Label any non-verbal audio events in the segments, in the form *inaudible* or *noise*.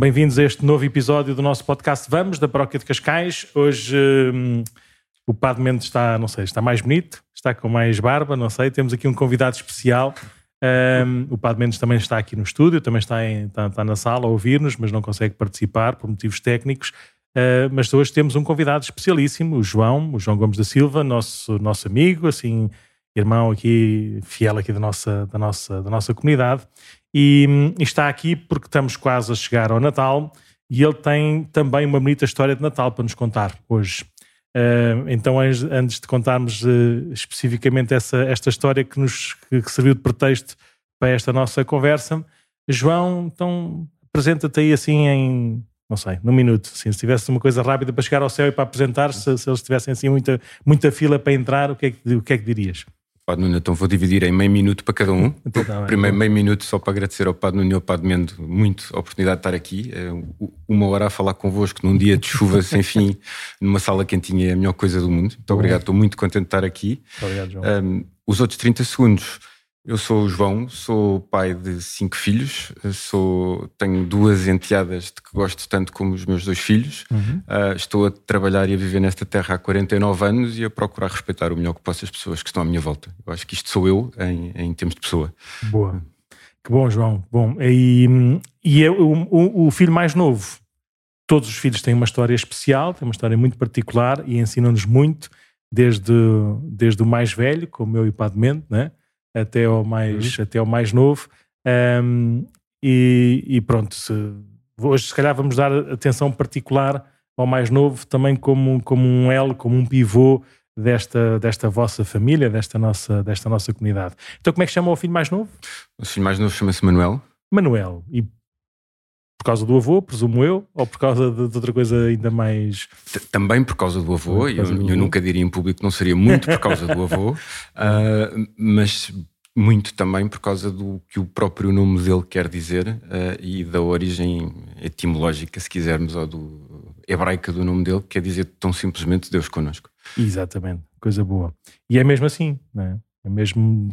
Bem-vindos a este novo episódio do nosso podcast Vamos, da Paróquia de Cascais. Hoje hum, o Padre Mendes está, não sei, está mais bonito, está com mais barba, não sei. Temos aqui um convidado especial. Um, o Padre Mendes também está aqui no estúdio, também está, em, está, está na sala a ouvir-nos, mas não consegue participar por motivos técnicos. Uh, mas hoje temos um convidado especialíssimo, o João, o João Gomes da Silva, nosso, nosso amigo, assim, irmão aqui, fiel aqui da nossa, da nossa, da nossa comunidade. E, e está aqui porque estamos quase a chegar ao Natal e ele tem também uma bonita história de Natal para nos contar hoje. Uh, então, antes de contarmos uh, especificamente essa, esta história que nos que, que serviu de pretexto para esta nossa conversa, João, então apresenta-te aí assim em, não sei, num minuto. Assim, se tivesse uma coisa rápida para chegar ao céu e para apresentar, se, se eles tivessem assim muita, muita fila para entrar, o que é que, o que, é que dirias? Padre Nuno, então vou dividir em meio minuto para cada um. *laughs* Então, tá Primeiro meio minuto só para agradecer ao Padre Nuno e ao Padre Mendo muito a oportunidade de estar aqui. É uma hora a falar convosco num dia de chuva *laughs* sem fim, numa sala quentinha é a melhor coisa do mundo. Muito obrigado, estou muito contente de estar aqui. Obrigado, João. Um, os outros 30 segundos eu sou o João, sou pai de cinco filhos, sou, tenho duas enteadas de que gosto tanto como os meus dois filhos. Uhum. Uh, estou a trabalhar e a viver nesta terra há 49 anos e a procurar respeitar o melhor que posso as pessoas que estão à minha volta. Eu acho que isto sou eu em, em termos de pessoa. Boa. Que bom, João. Bom, e, e é o, o, o filho mais novo. Todos os filhos têm uma história especial, têm uma história muito particular e ensinam-nos muito, desde, desde o mais velho, como eu e o Padre Mente, né? Até ao mais, uhum. até ao mais novo. Um, e, e, pronto, se, hoje se calhar vamos dar atenção particular ao mais novo, também como, como um elo, como um pivô desta, desta vossa família, desta nossa, desta nossa comunidade. Então, como é que chama o filho mais novo? O filho mais novo chama-se Manuel. Manuel. E por causa do avô, presumo eu, ou por causa de, de outra coisa ainda mais. Também por causa do avô, causa eu, do eu avô. nunca diria em público que não seria muito por causa do avô, uh, *laughs* mas muito também por causa do que o próprio nome dele quer dizer uh, e da origem etimológica, se quisermos, ou do hebraica do nome dele, que quer dizer tão simplesmente Deus connosco. Exatamente, coisa boa. E é mesmo assim, não é? É mesmo,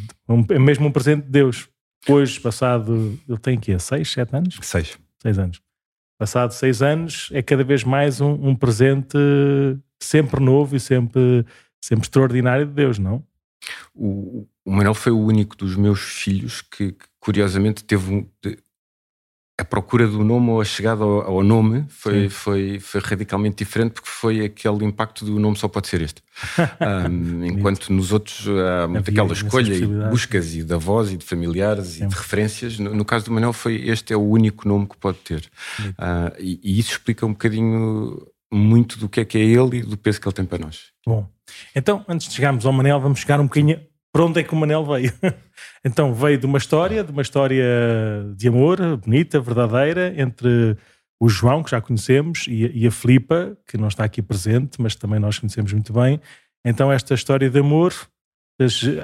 é mesmo um presente de Deus. Hoje, passado, ele tem quê? Seis, sete anos? Seis seis anos. Passado seis anos, é cada vez mais um, um presente sempre novo e sempre, sempre extraordinário de Deus, não? O, o Manuel foi o único dos meus filhos que, que curiosamente, teve um, a procura do nome ou a chegada ao, nome foi, foi, foi radicalmente diferente porque foi aquele impacto do nome só pode ser este. *laughs* Um, enquanto nos outros há muito aquela escolha e buscas e da voz e de familiares Sim. e de referências, no, no, caso do Manel foi este é o único nome que pode ter. Uh, e, e, isso explica um bocadinho muito do que é que é ele e do peso que ele tem para nós. Bom, então antes de chegarmos ao Manel, vamos chegar um bocadinho para onde é que o Manel veio? *laughs* então veio de uma história, de uma história de amor, bonita, verdadeira, entre o João, que já conhecemos, e, e a Filipa, que não está aqui presente, mas também nós conhecemos muito bem. Então esta história de amor,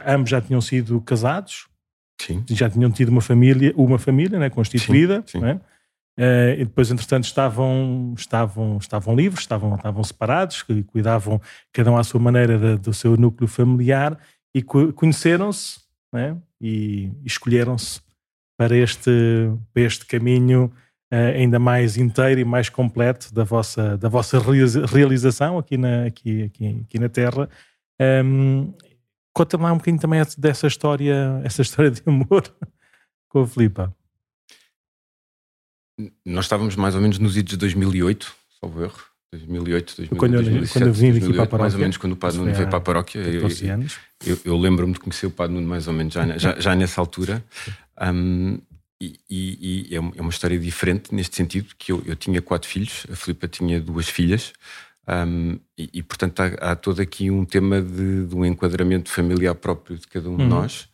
ambos já tinham sido casados, sim. já tinham tido uma família, uma família né, constituída, sim, sim. Né? Uh, e depois, entretanto, estavam, estavam, estavam livres, estavam, estavam separados, cuidavam cada um à sua maneira de, do seu núcleo familiar e conheceram-se né? e escolheram-se para este, para este caminho uh, ainda mais inteiro e mais completo da vossa, da vossa realização aqui na, aqui, aqui, aqui na Terra. Um, Conta-me lá um bocadinho também dessa história, essa história de amor *laughs* com a Filipa. Nós estávamos mais ou menos nos idos de 2008, salvo erro. 2008, 2008 quando, 2007, quando eu vim 2008, aqui para a paróquia. Mais ou menos quando o Padre Nuno veio para a paróquia. Eu, eu, eu lembro-me de conhecer o Padre Nuno mais ou menos já, já, já nessa altura. Um, e, e, e, é, é uma história diferente neste sentido, que eu, eu tinha quatro filhos, a Filipa tinha duas filhas, um, e, e, portanto há, há, todo aqui um tema de, de, um enquadramento familiar próprio de cada um uhum. de nós.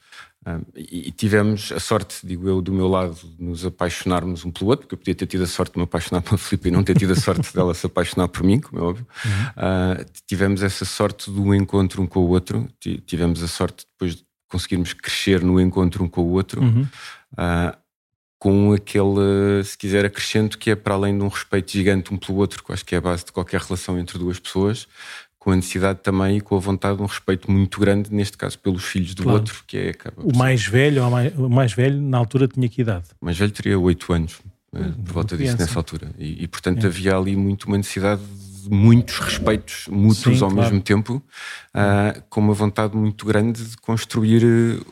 Um, e, tivemos a sorte, digo eu, do meu lado, de nos apaixonarmos um pelo outro, porque eu podia ter tido a sorte de me apaixonar *laughs* pela Filipe e não ter tido a sorte dela se apaixonar por mim, como é óbvio. Uhum. Uh, tivemos essa sorte do encontro um com o outro, tivemos a sorte depois de conseguirmos crescer no encontro um com o outro, uhum. uh, com aquele, se quiser, acrescento que é para além de um respeito gigante um pelo outro, que acho que é a base de qualquer relação entre duas pessoas, com a necessidade também e com a vontade de um respeito muito grande, neste caso pelos filhos do claro. outro, que é o mais velho, o mais, velho na altura tinha que idade? O mais velho teria 8 anos. por volta disso nessa altura. E, e portanto, é. havia ali muito uma necessidade de muitos respeitos mútuos Sim, ao claro. mesmo tempo, uh, com uma vontade muito grande de construir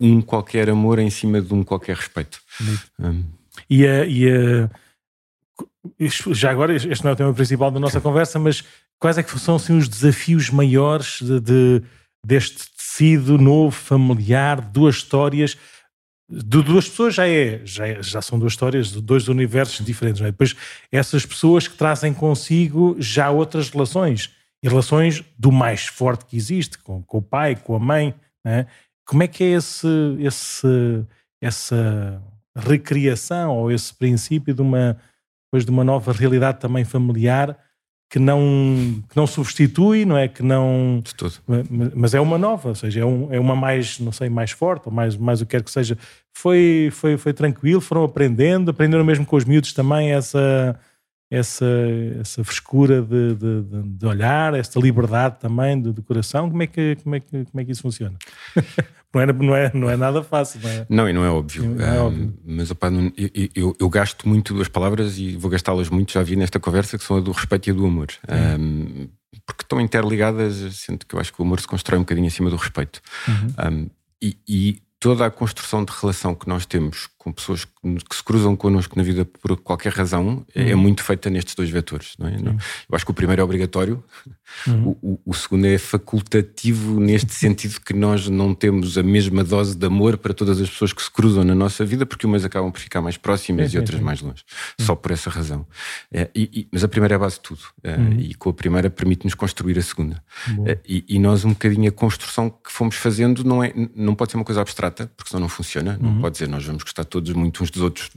um qualquer amor em cima de um qualquer respeito. Um. E, a, e a, já agora, este não é o tema principal da nossa conversa, mas quais é que são assim, os desafios maiores de, de deste tecido novo, familiar, duas histórias? De duas pessoas já é, já, é, já são duas histórias de dois universos diferentes. É? Depois, essas pessoas que trazem consigo já outras relações, e relações do mais forte que existe, com, com o pai, com a mãe. É? Como é que é esse, esse, essa recriação ou esse princípio de uma, depois de uma nova realidade também familiar que não, que não substitui, não é? Que não. De tudo. Mas é uma nova, ou seja, é, um, é uma mais, não sei, mais forte, ou mais, mais o que quer que seja. Foi, foi, foi tranquilo, foram aprendendo, aprenderam mesmo com os miúdos também essa, essa, essa frescura de, de, de olhar, essa liberdade também do, do coração. Como é, que, como, é que, como é que isso funciona? *laughs* não, é, não, é, não é nada fácil, não é? Não, e não é óbvio. Não é óbvio. mas opa, eu, eu, eu, gasto muito duas palavras e vou gastá-las muito, já vi nesta conversa, que são a do respeito e a do amor. Porque estão interligadas, sendo que eu acho que o amor se constrói um bocadinho acima do respeito. Uhum. Um, e, e toda a construção de relação que nós temos com pessoas que se cruzam connosco na vida por qualquer razão é, é uhum. muito feita nestes dois vetores. Não é? Uhum. Eu acho que o primeiro é obrigatório, *laughs* uhum. o, o, segundo é facultativo, neste *laughs* sentido que nós não temos a mesma dose de amor para todas as pessoas que se cruzam na nossa vida, porque umas acabam por ficar mais próximas e outras mais longe, só por essa razão. É, e, e, mas a primeira é a base de tudo, é, uhum. e com a primeira permite-nos construir a segunda. É, e, e, nós, um bocadinho, a construção que fomos fazendo não, é, não pode ser uma coisa abstrata, porque senão não funciona, não uhum. pode dizer nós vamos gostar todos todos muito uns dos outros,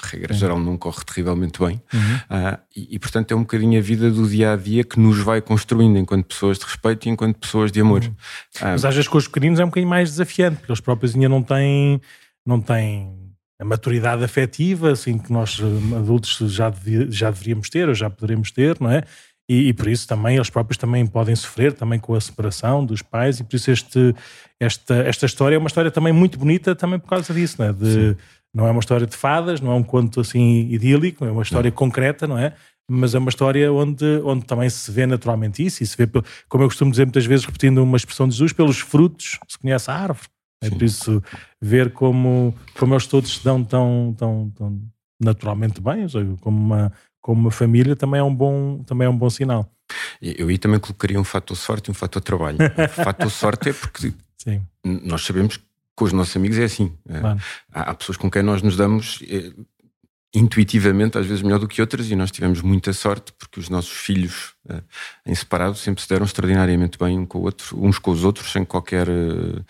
regra uhum. geral, não corre terrivelmente bem. Uhum. Uh, e, e, portanto, é um bocadinho a vida do dia a dia que nos vai construindo enquanto pessoas de respeito e enquanto pessoas de amor. Uhum. Uh, Mas às vezes com os pequeninos é um bocadinho mais desafiante, porque eles próprios ainda não têm, não têm a maturidade afetiva, assim que nós adultos já, devia, já deveríamos ter ou já poderemos ter, não é? E, e, por isso também eles próprios também podem sofrer também com a separação dos pais e por isso este, esta, esta história é uma história também muito bonita também por causa disso, não é? De, não é uma história de fadas, não é um conto assim idílico, é uma história não. concreta, não é? Mas é uma história onde, onde também se vê naturalmente isso e se vê, como eu costumo dizer muitas vezes, repetindo uma expressão de Jesus, pelos frutos se conhece a árvore. É por isso ver como, como eles todos se dão tão, tão, tão naturalmente bem, ou seja, como uma, como uma família, também é um bom, também é um bom sinal. Eu aí também colocaria um fator sorte e um fator trabalho. o *laughs* fator sorte é porque Sim. nós sabemos com os nossos amigos é assim. É, claro. Há, há, pessoas com quem nós nos damos é, intuitivamente, às vezes melhor do que outras, e nós tivemos muita sorte porque os nossos filhos é, em separado sempre se deram extraordinariamente bem um com o outro, uns com os outros, sem qualquer. Hum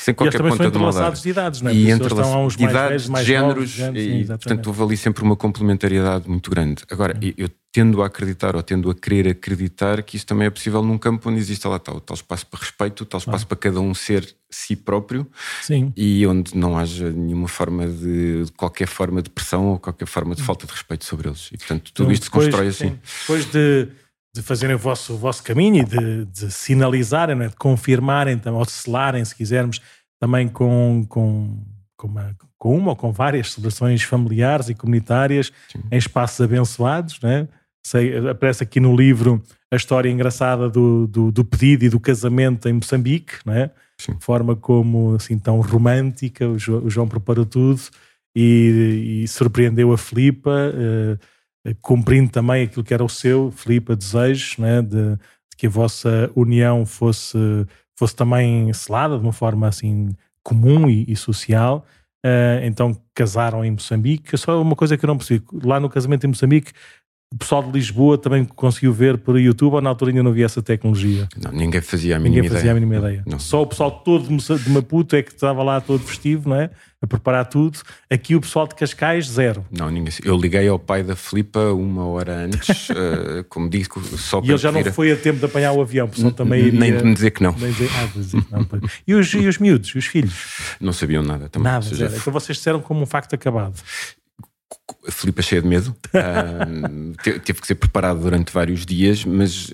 sem qualquer ponta de maldade. de idades, não é? E entre idades, mais mais géneros, novos, e, sim, portanto houve ali sempre uma complementariedade muito grande. Agora, hum. eu tendo a acreditar ou tendo a querer acreditar que isso também é possível num campo onde existe lá tal, tal espaço para respeito, tal espaço ah. para cada um ser si próprio sim. e onde não haja nenhuma forma de, qualquer forma de pressão ou qualquer forma de hum. falta de respeito sobre eles. E portanto tudo então, isto depois, se constrói assim. Sim. Depois de de fazerem o vosso, o vosso caminho e de, de sinalizarem, é? de confirmarem, ou de selarem, se quisermos, também com, com, com, uma, com uma ou com várias celebrações familiares e comunitárias Sim. em espaços abençoados. Né? Sei, aparece aqui no livro a história engraçada do, do, do pedido e do casamento em Moçambique, né? forma como assim tão romântica, o João, o João preparou tudo e, e surpreendeu a Filipa. Uh, cumprindo também aquilo que era o seu, Filipe, desejo né, de, de, que a vossa união fosse, fosse também selada de uma forma assim comum e, e social. Uh, então casaram em Moçambique. Só uma coisa que eu não percebi: lá no casamento em Moçambique o pessoal de Lisboa também conseguiu ver por YouTube ou na altura ainda não havia essa tecnologia? Não, ninguém fazia a mínima ninguém fazia ideia. a mínima ideia. Não. Só o pessoal todo de Maputo é que estava lá todo festivo, não é? A preparar tudo. Aqui o pessoal de Cascais, zero. Não, ninguém. Eu liguei ao pai da Filipa uma hora antes, uh, *laughs* como disse, só para. E ele já não foi a tempo de apanhar o avião, o pessoal também iria. Nem de me dizer que não. Nem dizer, ah, dizer não e, os, e os miúdos, os filhos? Não sabiam nada também. Nada, seja, então vocês disseram como um facto acabado a Filipa cheia de medo, *laughs* teve que ser preparado durante vários dias, mas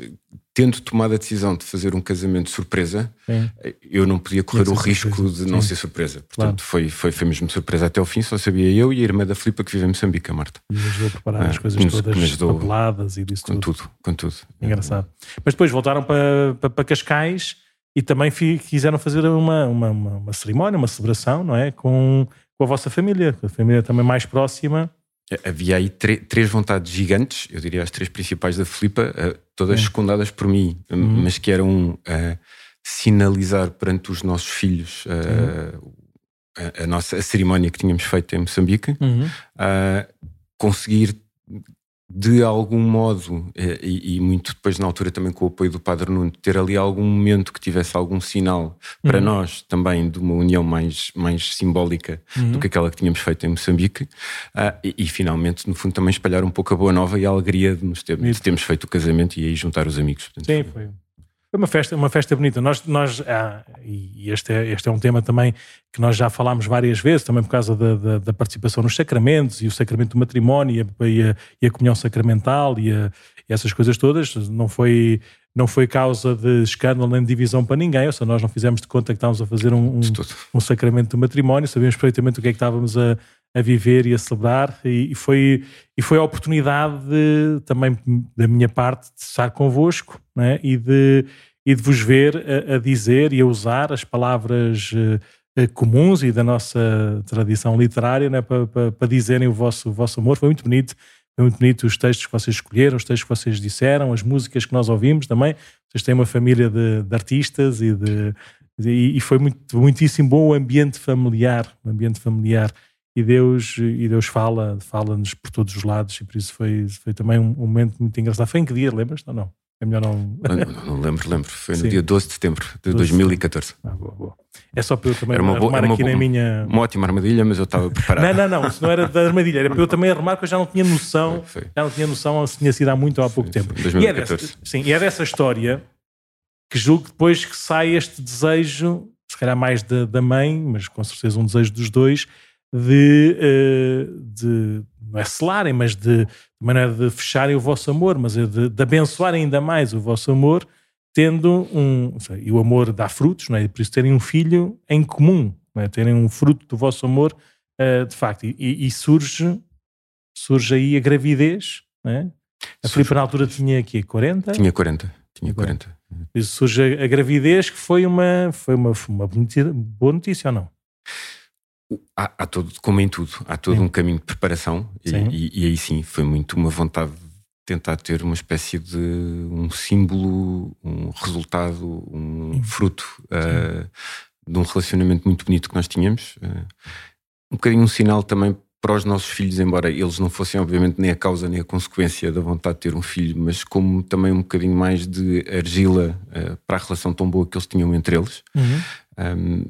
tendo tomado a decisão de fazer um casamento surpresa, Sim. eu não podia correr o risco surpresa. de não Sim. ser surpresa. Portanto, claro. foi, foi, foi mesmo surpresa até ao fim, só sabia eu e a irmã da Filipa que vive em Moçambique, a Marta. E ajudou a preparar ah, as coisas nos, todas papeladas e disso com tudo. tudo. Com tudo, Engraçado. Mas depois voltaram para, para, para Cascais e também quiseram fazer uma, uma, uma, uma, cerimónia, uma celebração, não é? Com, com a vossa família, a família também mais próxima. Havia aí três vontades gigantes, eu diria as três principais da Filipa, uh, todas secundadas por mim, uhum. mas que eram uh, sinalizar perante os nossos filhos uh, a, a, nossa a cerimónia que tínhamos feito em Moçambique, uhum. conseguir de algum modo, eh, e, e, muito depois na altura também com o apoio do Padre Nuno, ter ali algum momento que tivesse algum sinal para uhum. nós também de uma união mais, mais simbólica uhum. do que aquela que tínhamos feito em Moçambique, uh, e, e, finalmente, no fundo, também espalhar um pouco a boa nova e a alegria de, nos ter, de termos feito o casamento e aí juntar os amigos. Portanto, Sim, foi, foi uma festa, uma festa bonita. Nós, nós ah, e este é, este é um tema também que nós já falámos várias vezes, também por causa da, da, da participação nos sacramentos e o sacramento do matrimónio e a, e a comunhão sacramental e, a, e, essas coisas todas. Não foi, não foi causa de escândalo nem de divisão para ninguém, ou seja, nós não fizemos de conta que estávamos a fazer um, um, um sacramento do matrimónio, sabíamos perfeitamente o que é que estávamos a, a viver e a celebrar, e, e, foi, e foi a oportunidade de, também da minha parte de estar convosco né? e, de, e de vos ver a, a dizer e a usar as palavras uh, comuns e da nossa tradição literária né? para, para, dizerem o vosso, o vosso amor. Foi muito bonito. Foi muito bonito os textos que vocês escolheram, os textos que vocês disseram, as músicas que nós ouvimos também. Vocês têm uma família de, de artistas e, de, e, e, foi muito, muitíssimo bom o ambiente familiar, o ambiente familiar e Deus e Deus fala fala-nos por todos os lados e por isso foi foi também um, um momento muito engraçado foi em que dia lembras ou não é melhor não não, não lembro lembro foi no Sim. dia 12 de setembro de 2014 ah, boa, boa. é só para eu também boa, arrumar aqui na minha uma ótima armadilha mas eu estava preparado não não não isso não era da armadilha era para eu também arrumar porque eu já não tinha noção foi, foi. já não tinha noção se tinha sido há muito ou há pouco foi, tempo 2014. E é dessa, sim e é dessa história que julgo que depois que sai este desejo se calhar mais da, da mãe mas com certeza um desejo dos dois de, uh, de não é selarem, mas de, de, maneira de fecharem o vosso amor, mas é de, de abençoarem ainda mais o vosso amor, tendo um. Sei, e o amor dá frutos, não é? por isso terem um filho em comum, não é? terem um fruto do vosso amor, uh, de facto. E, e, surge, surge aí a gravidez, não é? A Filipe na altura tinha aqui 40? Tinha 40. Tinha 40. Isso surge a, a gravidez, que foi uma, foi uma, uma boa notícia ou não? Há, há, todo, como em tudo, há todo sim. um caminho de preparação e, e, e, aí sim foi muito uma vontade de tentar ter uma espécie de um símbolo, um resultado, um sim. fruto uh, de um relacionamento muito bonito que nós tínhamos. Uh, um bocadinho um sinal também para os nossos filhos, embora eles não fossem, obviamente, nem a causa nem a consequência da vontade de ter um filho, mas como também um bocadinho mais de argila uh, para a relação tão boa que eles tinham entre eles. Uhum. Um,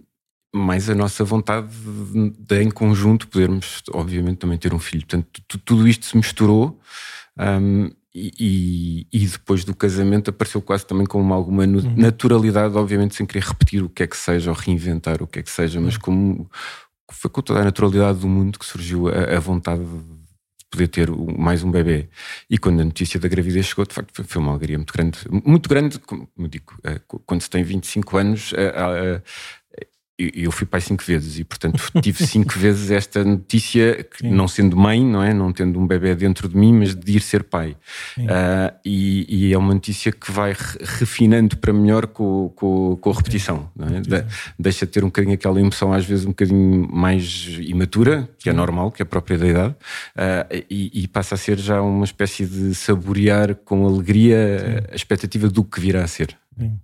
mais a nossa vontade de, de, em conjunto podermos, obviamente, também ter um filho. Portanto, tudo isto se misturou um, e, e, depois do casamento apareceu quase também com uma, alguma uhum. naturalidade, obviamente, sem querer repetir o que é que seja ou reinventar o que é que seja, mas uhum. como foi com toda a naturalidade do mundo que surgiu a, a vontade de poder ter mais um bebê. E quando a notícia da gravidez chegou, de facto, foi uma alegria muito grande. Muito grande, como digo, eh, quando se tem 25 anos, eh, eu fui pai cinco vezes e, portanto, tive cinco *laughs* vezes esta notícia, que, não sendo mãe, não é? Não tendo um bebê dentro de mim, mas de ir ser pai. Uh, e, e, é uma notícia que vai refinando para melhor com, com, com a repetição, não é? De, deixa de ter um bocadinho aquela emoção, às vezes um bocadinho mais imatura, que é normal, que é própria da idade, uh, e, e, passa a ser já uma espécie de saborear com alegria Sim. a expectativa do que virá a ser. Sim.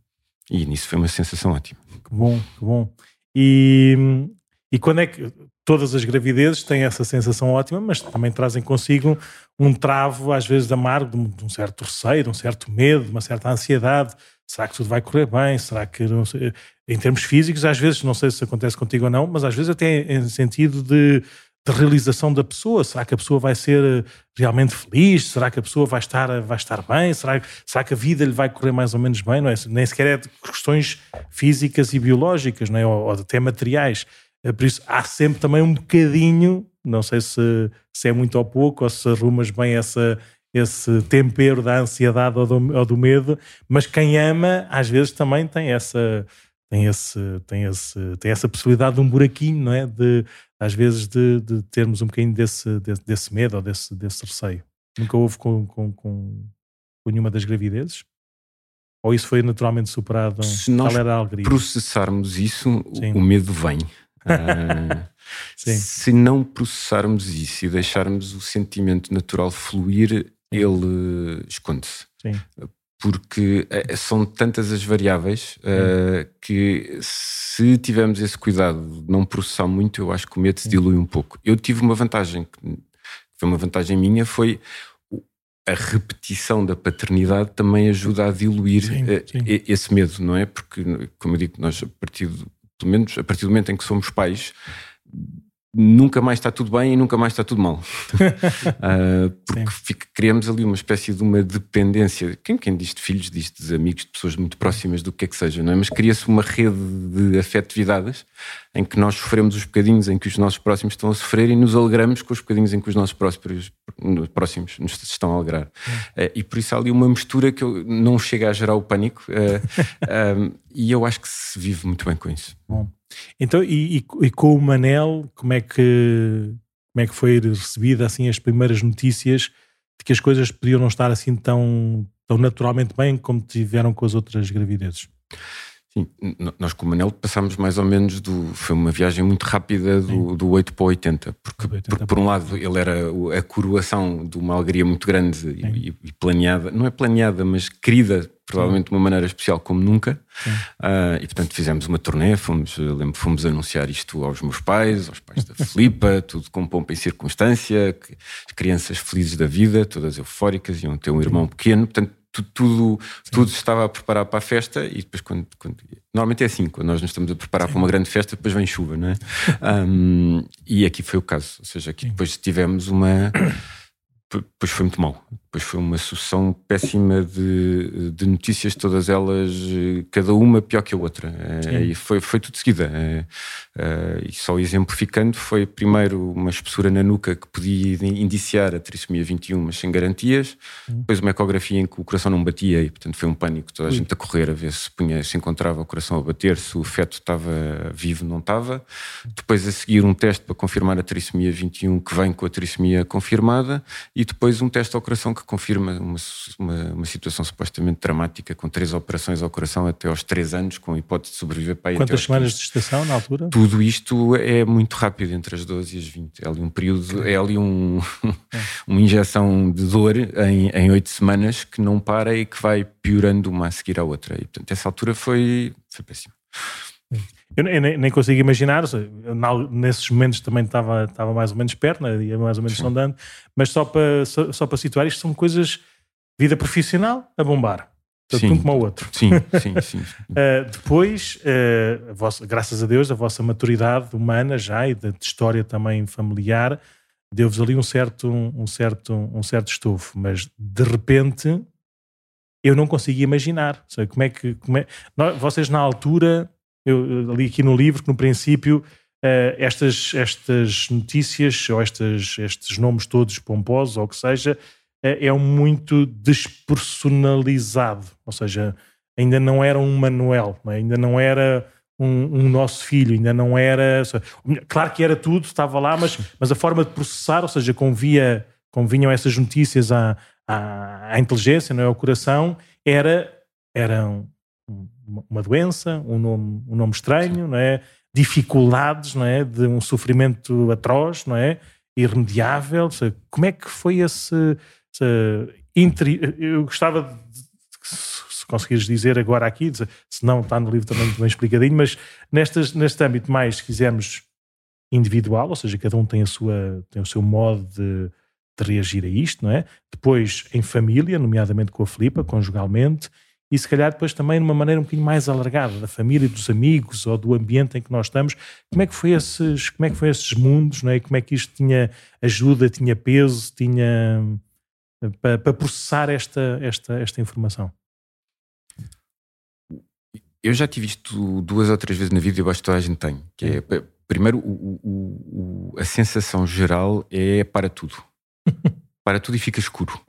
E nisso foi uma sensação ótima. Que bom, que bom. E, e quando é que todas as gravidezes têm essa sensação ótima, mas também trazem consigo um travo, às vezes amargo, de um certo receio, de um certo medo, de uma certa ansiedade. Será que tudo vai correr bem? Será que, em termos físicos, às vezes, não sei se acontece contigo ou não, mas às vezes até em sentido de de realização da pessoa. Será que a pessoa vai ser eh, realmente feliz? Será que a pessoa vai estar, eh, vai estar bem? Será, será que a vida lhe vai correr mais ou menos bem? Não é? Nem sequer é de questões físicas e biológicas, não é? ou, ou até materiais. Eh, por isso há sempre também um bocadinho, não sei se, se é muito ou pouco, ou se arrumas bem essa, esse tempero da ansiedade ou do, ou do medo, mas quem ama às vezes também tem essa tem esse tem esse tem essa possibilidade de um buraquinho, não é? De às vezes de, de termos um bocadinho desse, desse, desse medo ou desse desse receio. Nunca houve com, com, com, com nenhuma das gravidezes? Ou isso foi naturalmente superado? Se nós processarmos isso, Sim. o medo vem. *laughs* Uh, se não processarmos isso e deixarmos o sentimento natural fluir, ele esconde-se. Porque eh, são tantas as variáveis uh, que se tivermos esse cuidado de não processar muito, eu acho que o medo se dilui um pouco. Eu tive uma vantagem, que foi uma vantagem minha, foi a repetição da paternidade também ajuda a diluir sim, eh, sim. esse medo, não é? Porque, como eu digo, nós a partir, do, pelo menos a partir do momento em que somos pais, nunca mais está tudo bem e nunca mais está tudo mal. uh, *laughs* porque fica, criamos ali uma espécie de uma dependência. Quem, quem diz de filhos, diz de amigos, de pessoas muito próximas do que é que seja, não é? Mas cria-se uma rede de afetividades em que nós sofremos os bocadinhos em que os nossos próximos estão a sofrer e nos alegramos com os bocadinhos em que os nossos próximos, próximos nos estão a alegrar. Uh, e por isso há ali uma mistura que eu, não chega a gerar o pânico uh, *laughs* e eu acho que se vive muito bem com isso. Bom. Então, e, e, e, com o Manel, como é que como é que foi recebida assim as primeiras notícias de que as coisas podiam não estar assim tão, tão naturalmente bem como tiveram com as outras gravidezes? Sim, nós com o Manel passámos mais ou menos do. Foi uma viagem muito rápida do, do 8 para o 80, porque, 80 porque por um lado ele era a coroação de uma alegria muito grande e, e, planeada, não é planeada, mas querida provavelmente de uma maneira especial como nunca. Uh, e portanto fizemos uma turnê, fomos, lembro, fomos anunciar isto aos meus pais, aos pais da *laughs* Filipa, tudo com pompa e circunstância, as crianças felizes da vida, todas eufóricas, iam ter um irmão pequeno, portanto tudo, tudo, tudo estava a preparar para a festa e depois quando, quando, normalmente é assim, quando nós nos estamos a preparar Sim. para uma grande festa, depois vem chuva, não é? Um, e aqui foi o caso, ou seja, aqui depois tivemos uma *coughs* depois foi muito mal. Depois foi uma sucessão péssima de, de, notícias, todas elas, cada uma pior que a outra. É, e foi, foi tudo seguida. É, é, e só exemplificando, foi primeiro uma espessura na nuca que podia indiciar a trissomia 21, mas sem garantias. Hum. Depois uma ecografia em que o coração não batia e, portanto, foi um pânico. Toda a Ui. gente a correr a ver se, punha, se encontrava o coração a bater, se o feto estava vivo, não estava. Depois a seguir um teste para confirmar a trissomia 21 que vem com a trissomia confirmada. E depois um teste ao coração que que confirma uma, uma, uma, situação supostamente dramática, com três operações ao coração até aos três anos, com hipótese de sobreviver para Quantas semanas 15. de gestação na altura? Tudo isto é muito rápido, entre as 12 e as 20. É ali um período, é ali um, *laughs* é. uma injeção de dor em, em 8 semanas que não para e que vai piorando uma a seguir à outra. E, portanto, essa altura foi, foi péssima. Eu nem, nem, consigo imaginar, nesses momentos também estava, estava mais ou menos perto, né, ia mais ou menos sondando, mas só para, só, só, para situar, isto são coisas, vida profissional a bombar. Tanto um como o outro. *laughs* Sim, sim, sim. uh, depois, uh, a vossa, graças a Deus, a vossa maturidade humana já e de, de história também familiar deu-vos ali um certo, um, certo, um certo estofo, mas de repente eu não conseguia imaginar. Sei, como é que. Como é, nós, vocês na altura eu li aqui no livro que, no princípio, uh, estas, estas notícias ou estas, estes nomes todos pomposos, ou o que seja, uh, é muito despersonalizado. Ou seja, ainda não era um Manuel, não é? ainda não era um, um, nosso filho, ainda não era. Claro que era tudo, estava lá, mas, mas a forma de processar, ou seja, convia, convinham essas notícias à, à, à inteligência, não é? ao coração, era, eram uma doença, um nome, um nome estranho, não é? dificuldades não é? de um sofrimento atroz, não é? irremediável. Como é que foi esse. Eu gostava de, se conseguires dizer agora aqui, se não está no livro também bem explicadinho, mas nestas, neste âmbito mais, se quisermos, individual, ou seja, cada um tem, a sua, tem o seu modo de, de reagir a isto, não é? Depois em família, nomeadamente com a Filipa, conjugalmente, e se calhar depois também de uma maneira um bocadinho mais alargada da família, dos amigos ou do ambiente em que nós estamos. Como é que foi esses, como é que foi esses mundos, não é? Como é que isto tinha ajuda, tinha peso, tinha para, para processar esta, esta, esta informação? Eu já tive isto duas ou três vezes na vida e eu acho que toda a gente tem. Que é, primeiro, o, o, o, a sensação geral é para tudo. *laughs* para tudo e fica escuro.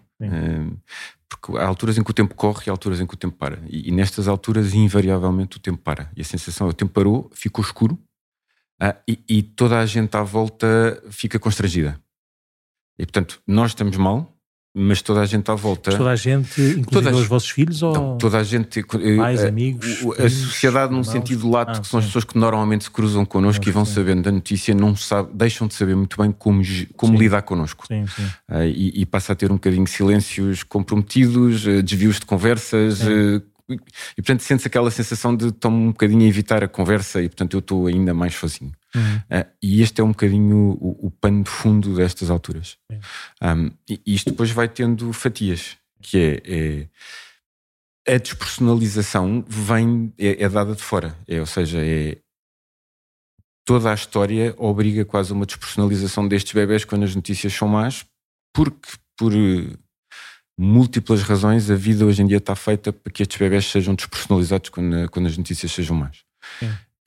Porque há alturas em que o tempo corre e há alturas em que o tempo para. E, e, nestas alturas, invariavelmente, o tempo para. E a sensação é o tempo parou, ficou escuro uh, e, e, toda a gente à volta fica constrangida. E portanto, nós estamos mal, mas toda a gente à volta. Mas toda a gente, inclusive toda os vossos filhos? Ou... Não, toda a gente. Eh, Mais a, amigos? A, a sociedade, num sentido lato, ah, que são sim. as pessoas que normalmente se cruzam connosco e vão sim. sabendo da notícia, não sabe, deixam de saber muito bem como, como lidar connosco. Sim, sim. Uh, e, e, passa a ter um bocadinho de silêncios comprometidos, uh, desvios de conversas. Uh, e portanto sentes aquela sensação de estou um bocadinho a evitar a conversa e portanto eu estou ainda mais sozinho. Uhum. Uh, e este é um bocadinho o, o pano de fundo destas alturas. Um, e isto depois vai tendo fatias, que é, é a despersonalização vem, é, é, dada de fora. É, ou seja, é toda a história obriga quase a uma despersonalização destes bebés quando as notícias são más, porque por múltiplas razões a vida hoje em dia está feita para que estes bebés sejam despersonalizados quando, quando as notícias sejam más.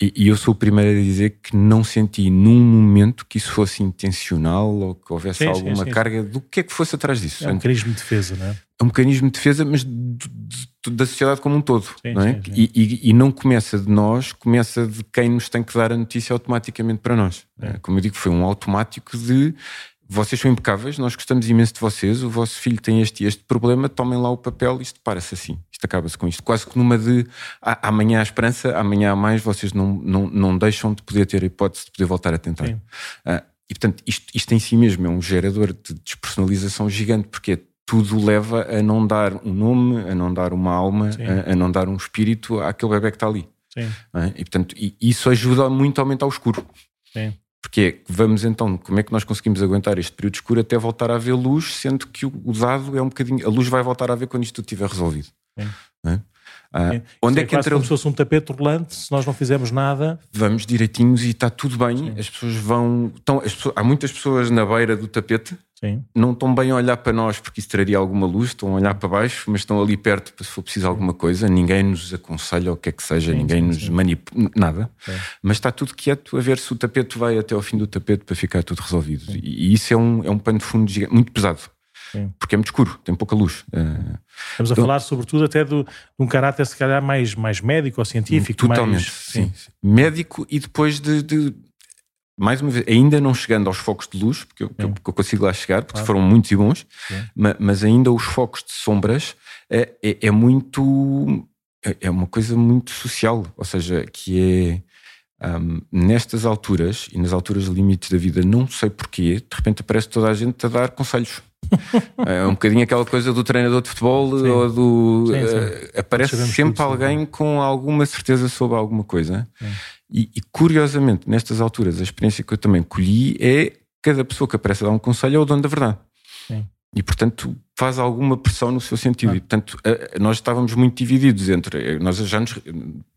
E, e, eu sou o primeiro a dizer que não senti num momento que isso fosse intencional ou que houvesse sim, alguma sim, sim. carga do que é que fosse atrás disso. É um mecanismo de defesa, não é? É um mecanismo de defesa, mas de, de, da sociedade como um todo. não é? E, e, e, não começa de nós, começa de quem nos tem que dar a notícia automaticamente para nós. É. Como eu digo, foi um automático de vocês são impecáveis, nós gostamos imenso de vocês, o vosso filho tem este este problema, tomem lá o papel, isto para-se assim, isto acaba-se com isto. Quase que numa de ah, amanhã há esperança, amanhã há mais, vocês não, não, não deixam de poder ter a hipótese de poder voltar a tentar. Uh, e portanto, isto, isto em si mesmo é um gerador de despersonalização gigante, porque tudo leva a não dar um nome, a não dar uma alma, a, a, não dar um espírito àquele bebê que está ali. Uh, e portanto, e, isso ajuda muito a aumentar o escuro. Sim. Porque é, vamos então, como é que nós conseguimos aguentar este período escuro até voltar a haver luz, sendo que o, dado é um bocadinho. A luz vai voltar a ver quando isto tudo estiver resolvido. É? Ah, onde é, é que entra. Como se fosse um tapete rolante, se nós não fizermos nada. Vamos direitinhos e está tudo bem. Sim. As pessoas vão. Estão, as pessoas, há muitas pessoas na beira do tapete Sim. não estão bem a olhar para nós porque isso traria alguma luz, estão a olhar para baixo, mas estão ali perto para se for preciso alguma coisa. Ninguém nos aconselha o que é que seja, sim, ninguém sim, nos manipula, nada. Mas está tudo quieto a ver se o tapete vai até ao fim do tapete para ficar tudo resolvido. E, isso é um, é um pano de fundo gigante, muito pesado. Porque é muito escuro, tem pouca luz. Uh, Estamos a então, falar, sobretudo, até do, de um caráter, se calhar, mais, mais médico ou científico. Totalmente, mais, sim. sim. Médico e depois de, de mais uma vez, ainda não chegando aos focos de luz, porque eu, eu, eu consigo lá chegar, porque claro. foram muitos e bons, mas, mas, ainda os focos de sombras é, é, é muito. É, é uma coisa muito social, ou seja, que é. Um, nestas alturas e nas alturas limites da vida, não sei porquê, de repente aparece toda a gente a dar conselhos. *laughs* é um bocadinho aquela coisa do treinador de futebol sim. ou do. Sim, sim. Uh, aparece sempre alguém com alguma certeza sobre alguma coisa. E, e, curiosamente, nestas alturas, a experiência que eu também colhi é cada pessoa que aparece a dar um conselho é o dono da verdade. Sim. E, portanto, faz alguma pressão no seu sentido. Ah. E, portanto, nós estávamos muito divididos entre. Nós já nos.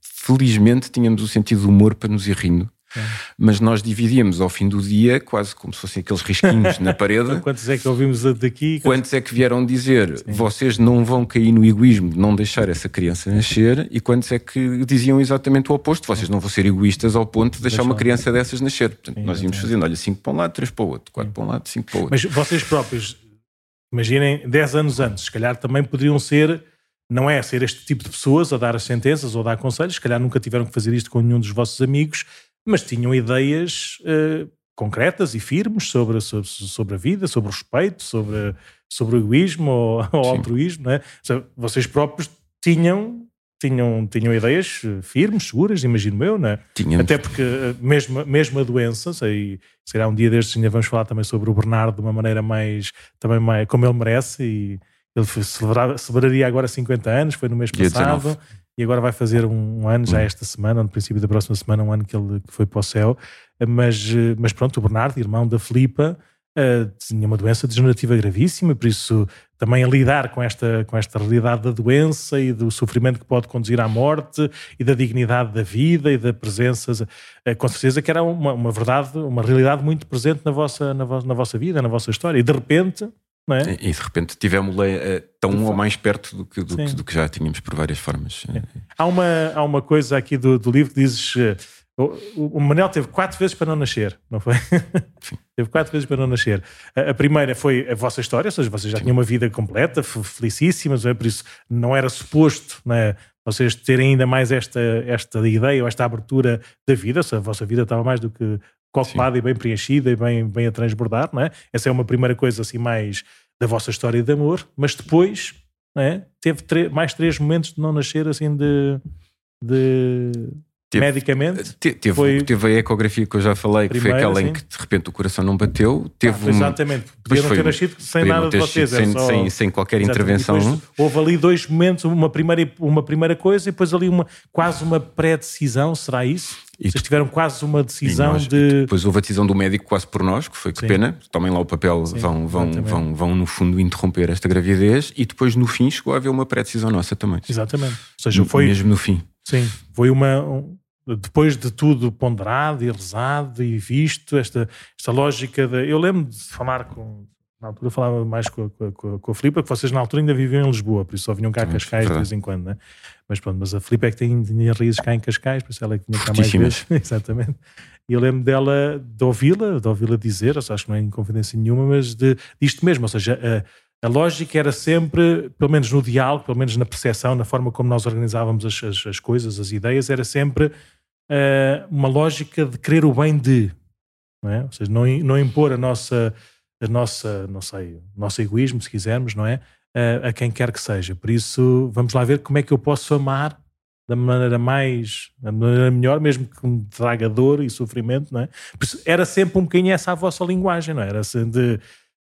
Felizmente, tínhamos o sentido do humor para nos ir rindo. É. Mas nós dividíamos ao fim do dia, quase como se fossem aqueles risquinhos na *laughs* parede. Então, quantos é que ouvimos daqui? Quantos é que vieram dizer Sim. vocês não vão cair no egoísmo de não deixar essa criança nascer? E quantos é que diziam exatamente o oposto? Vocês não vão ser egoístas ao ponto de deixar Deixa uma criança dessas nascer. Portanto, Sim, nós íamos fazendo, olha, 5 para um lado, 3 para o outro, 4 para um lado, 5 para o outro. Mas vocês próprios, imaginem 10 anos antes, se calhar também poderiam ser não é ser este tipo de pessoas a dar as sentenças ou dar conselhos, se calhar nunca tiveram que fazer isto com nenhum dos vossos amigos, mas tinham ideias uh, concretas e firmes sobre, sobre, sobre, a vida, sobre o respeito, sobre, sobre o egoísmo ou, *laughs* o altruísmo. Não é? Vocês próprios tinham, tinham, tinham ideias eh, firmes, seguras, imagino eu, não é? Tínhamos. Até porque eh, mesmo, mesmo a doença, sei, se calhar um dia destes ainda vamos falar também sobre o Bernardo de uma maneira mais, também mais, como ele merece e ele celebraria agora 50 anos, foi no mês passado e agora vai fazer um ano, já hum. esta semana, no princípio da próxima semana, um ano que ele foi para o céu. Mas, mas pronto, o Bernardo, irmão da Filipa, uh, tinha uma doença degenerativa gravíssima, por isso também a lidar com esta, com esta realidade da doença e do sofrimento que pode conduzir à morte e da dignidade da vida e da presença, uh, com certeza que era uma, uma verdade, uma realidade muito presente na vossa, na, vo na vossa vida, na vossa história. E de repente é? E, de repente tivemos-la uh, tão ou mais perto do que, do, que, do que, já tínhamos por várias formas. Há uma, há uma coisa aqui do, do livro que dizes. Uh, O, o Manel teve quatro vezes para não nascer, não foi? *laughs* teve quatro vezes para não nascer. A, a, primeira foi a vossa história, ou seja, vocês já Sim. tinham uma vida completa, felicíssimas, é? por isso não era suposto né, vocês terem ainda mais esta, esta ideia ou esta abertura da vida, se a vossa vida estava mais do que ocupada e bem preenchida e bem, bem a transbordar, não é? Essa é uma primeira coisa assim mais da vossa história de amor, mas depois é? teve mais três momentos de não nascer assim de, de Teve, medicamente. Teve, foi... teve a ecografia que eu já falei, que foi aquela em que de repente o coração não bateu. Teve ah, exatamente. Podia não ter nascido sem nada de vocês. Sem, só... sem, sem, qualquer exatamente. intervenção. houve ali dois momentos, uma primeira, uma primeira coisa e depois ali uma, quase uma pré-decisão, será isso? E Vocês tiveram quase uma decisão nós, de. Depois houve a decisão do médico quase por nós, que foi que Sim. pena, tomem lá o papel, Sim, vão, vão, vão, vão no fundo interromper esta gravidez e depois no fim chegou a haver uma pré-decisão nossa também. Exatamente. Ou seja, foi. Mesmo no fim. Sim, foi uma, depois de tudo ponderado e rezado e visto, esta, esta lógica de. Eu lembro de falar com. Na altura falava mais com a, com, com a Filipe, que vocês na altura ainda viviam em Lisboa, por isso só vinham cá a Cascais de vez em quando, né? Mas pronto, mas a Filipe é que tem, tinha raízes cá em Cascais, por isso ela é que vinha cá mais vezes. *laughs* Exatamente. E eu lembro dela, de ouvi-la, de ouvi-la dizer, acho que não é em confidência nenhuma, mas de, disto mesmo, ou seja, a, a lógica era sempre, pelo menos no diálogo, pelo menos na percepção, na forma como nós organizávamos as, as, as coisas, as ideias, era sempre uh, uma lógica de querer o bem de, não é? Ou seja, não, não impor a nossa, a nossa, não sei, nosso egoísmo, se quisermos, não é? Uh, a quem quer que seja. Por isso, vamos lá ver como é que eu posso amar da maneira mais, da maneira melhor, mesmo que me traga dor e sofrimento, não é? Era sempre um bocadinho essa a vossa linguagem, não é? Era assim de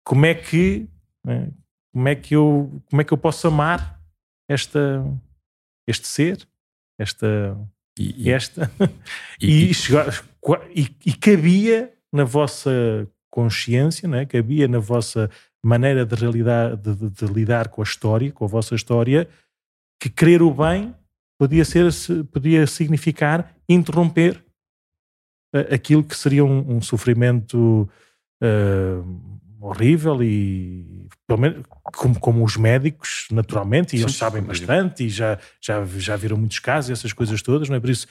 como é que, é? como é que eu, como é que eu posso amar esta, este ser, esta e, esta, *laughs* e, e, chegar, e, e, cabia na vossa consciência, não é? cabia na vossa maneira de, realidade, de, de, lidar com a história, com a vossa história, que querer o bem podia, ser, podia significar interromper uh, aquilo que seria um, um sofrimento uh, horrível e pelo menos como, como os médicos naturalmente e eles sabem bastante e já, já, já viram muitos casos essas coisas todas não é por isso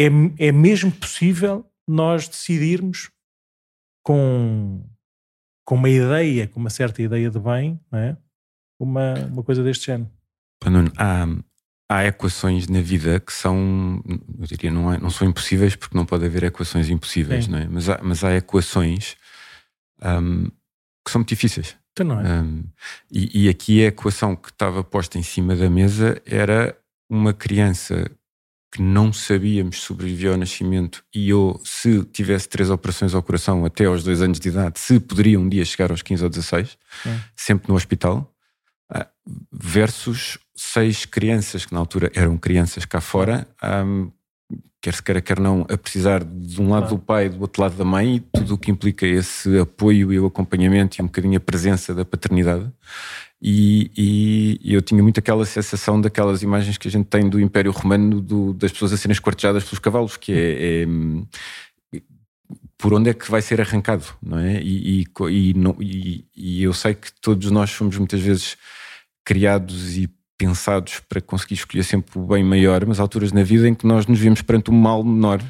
é, é mesmo possível nós decidirmos com com uma ideia com uma certa ideia de bem não é uma, uma coisa deste género Nuno, há, há equações na vida que são eu diria não, é, não são impossíveis porque não pode haver equações impossíveis não é? mas, há, mas há equações um, que são muito difíceis. Então é? Um, e, e, aqui a equação que estava posta em cima da mesa era uma criança que não sabíamos sobreviver ao nascimento e eu, se tivesse três operações ao coração até aos dois anos de idade, se poderia um dia chegar aos 15 ou 16, é. sempre no hospital, uh, versus seis crianças que na altura eram crianças cá fora, um, quer se queira, quer não, a precisar de um lado do pai e do outro lado da mãe, e tudo o que implica esse apoio e o acompanhamento e um bocadinho a presença da paternidade. E, e, e eu tinha muito aquela sensação daquelas imagens que a gente tem do Império Romano, do, das pessoas a serem esquartejadas pelos cavalos, que é, é por onde é que vai ser arrancado, não é? E, e, e, eu sei que todos nós fomos muitas vezes criados e pensados para conseguir escolher sempre o bem maior, mas há alturas na vida em que nós nos vemos perante um mal menor.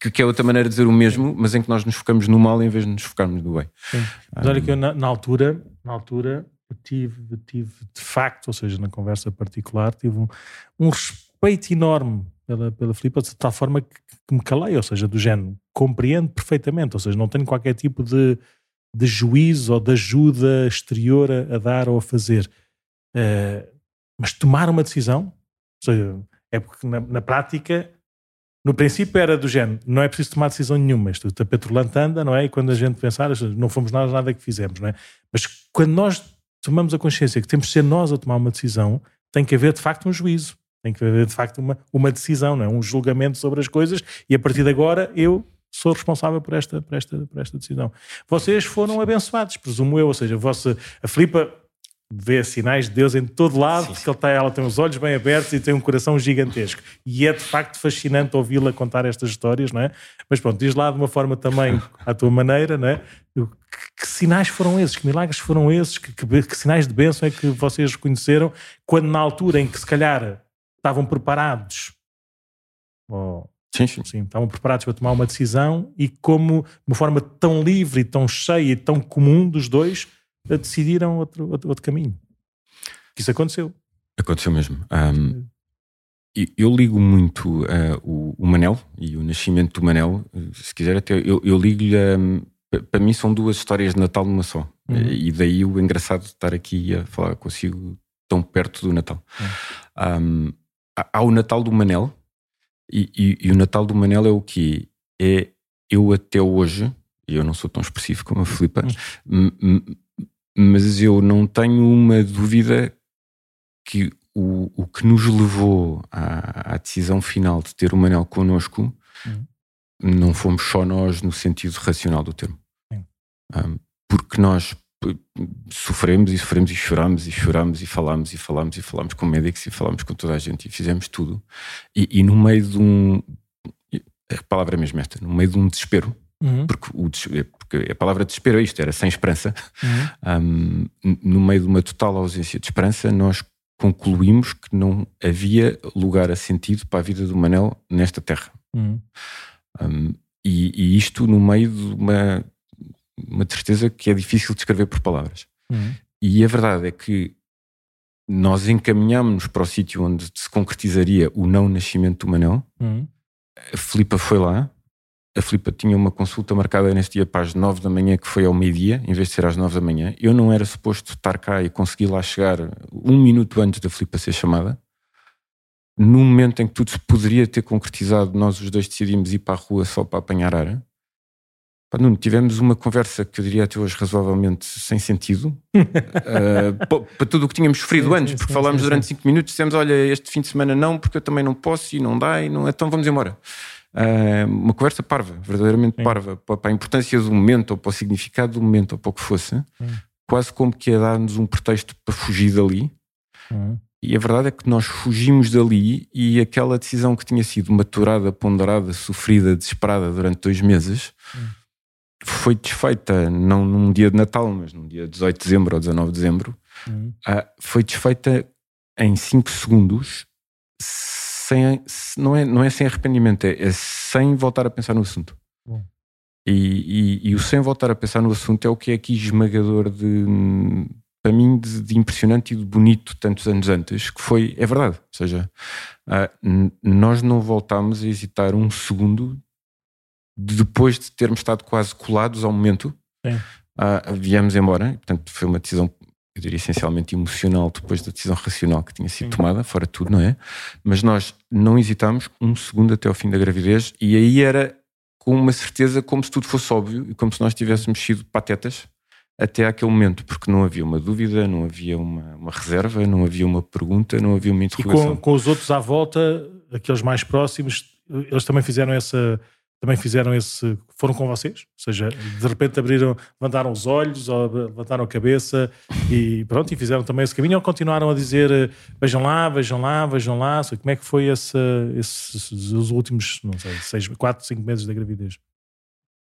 Que, que é outra maneira de dizer o mesmo, Sim. mas em que nós nos focamos no mal em vez de nos focarmos no bem. Sim. Mas olha que eu, na, na, altura, na altura, tive, tive de facto, ou seja, na conversa particular, tive um, um respeito enorme pela, pela Filipe, de tal forma que, que, me calei, ou seja, do género, compreendo perfeitamente, ou seja, não tenho qualquer tipo de, de juízo ou de ajuda exterior a, a dar ou a fazer. Uh, mas tomar uma decisão, ou seja, é porque na, na, prática, no princípio era do género, não é preciso tomar decisão nenhuma, isto a petrolante anda, não é? E quando a gente pensar, não fomos nada que fizemos, não é? Mas quando nós tomamos a consciência que temos de ser nós a tomar uma decisão, tem que haver de facto um juízo, tem que haver de facto uma, uma decisão, não é? um julgamento sobre as coisas e a partir de agora eu sou responsável por esta, por esta, por esta decisão. Vocês foram abençoados, presumo eu, ou seja, a, vossa, a Filipa vê sinais de Deus em todo lado, sim, sim. porque ele tá, ela tem os olhos bem abertos e tem um coração gigantesco. E é de facto fascinante ouvi-la contar estas histórias, não é? Mas pronto, diz lá de uma forma também *laughs* à tua maneira, não é? Que, sinais foram esses? Que milagres foram esses? Que, que, que, sinais de bênção é que vocês reconheceram quando na altura em que se calhar estavam preparados, ou Sim, sim. sim. Estavam preparados para tomar uma decisão e como, de uma forma tão livre, tão cheia e tão comum dos dois, decidiram outro, outro, outro caminho. Isso aconteceu. Aconteceu mesmo. Um, eu ligo muito uh, o, o, Manel e o nascimento do Manel. Se quiser, até eu, eu ligo-lhe. Um, para mim, são duas histórias de Natal numa só. Uhum. E daí o engraçado de estar aqui a falar consigo tão perto do Natal. Uhum. Um, há o Natal do Manel, e, e, e, o Natal do Manel é o que É eu até hoje, e eu não sou tão específico como a Filipa, uhum. mas eu não tenho uma dúvida que o, o que nos levou à, à decisão final de ter o Manel connosco uhum. não fomos só nós no sentido racional do termo. Porque nós sofremos e sofremos e choramos e choramos e falamos e falamos e falamos com médicos e falamos com toda a gente e fizemos tudo. E, e no meio de um. A palavra é mesmo esta, no meio de um desespero, Uhum. Porque, o, porque, a palavra desespero é isto, era sem esperança. Uhum. Um, no meio de uma total ausência de esperança, nós concluímos que não havia lugar a sentido para a vida do Manel nesta terra. Uhum. Um, e, e, isto no meio de uma, uma tristeza que é difícil de descrever por palavras. Uhum. E a verdade é que nós encaminhámos para o sítio onde se concretizaria o não nascimento do Manel. Uhum. A Filipa foi lá, a Filipa tinha uma consulta marcada nesse dia para as 9 da manhã, que foi ao meio-dia, em vez de ser às 9 da manhã. Eu não era suposto estar cá e conseguir lá chegar um minuto antes da Filipa ser chamada. No momento em que tudo se poderia ter concretizado, nós os dois decidimos ir para a rua só para apanhar ar. Pá, Nuno, tivemos uma conversa que eu diria até hoje razoavelmente sem sentido *laughs* uh, para tudo o que tínhamos sofrido antes, porque falámos durante 5 minutos, dissemos: Olha, este fim de semana não, porque eu também não posso e não dá, e não, então vamos embora. Uh, uma conversa parva, verdadeiramente Sim. parva, para, para, a importância do momento, ou para o significado do momento, ou para o que fosse, Sim. quase como que a dar-nos um pretexto para fugir dali. E a verdade é que nós fugimos dali e aquela decisão que tinha sido maturada, ponderada, sofrida, desesperada durante dois meses foi desfeita, não num dia de Natal, mas num dia 18 de dezembro ou 19 de dezembro. Uh, foi desfeita em 5 segundos sem, não, é, não é sem arrependimento, é, é sem voltar a pensar no assunto. E, e, e, o sem voltar a pensar no assunto é o que é aqui esmagador de, para mim, de, de impressionante e de bonito tantos anos antes, que foi, é verdade. Ou seja, uh, nós não voltámos a hesitar um segundo depois de termos estado quase colados ao momento. Uh, viemos embora, portanto, foi uma decisão eu diria essencialmente emocional depois da decisão racional que tinha sido Sim. tomada, fora tudo, não é? Mas nós não hesitámos um segundo até ao fim da gravidez e aí era com uma certeza como se tudo fosse óbvio e como se nós tivéssemos sido patetas até aquele momento, porque não havia uma dúvida, não havia uma, uma reserva, não havia uma pergunta, não havia uma interrogação. E com, com os outros à volta, aqueles mais próximos, eles também fizeram essa também fizeram esse. foram com vocês? Ou seja, de repente abriram, levantaram os olhos ou levantaram a cabeça e pronto, e fizeram também esse caminho ou continuaram a dizer vejam lá, vejam lá, vejam lá? Como é que foi esse, esses, os últimos, não sei, seis, quatro, cinco meses da gravidez?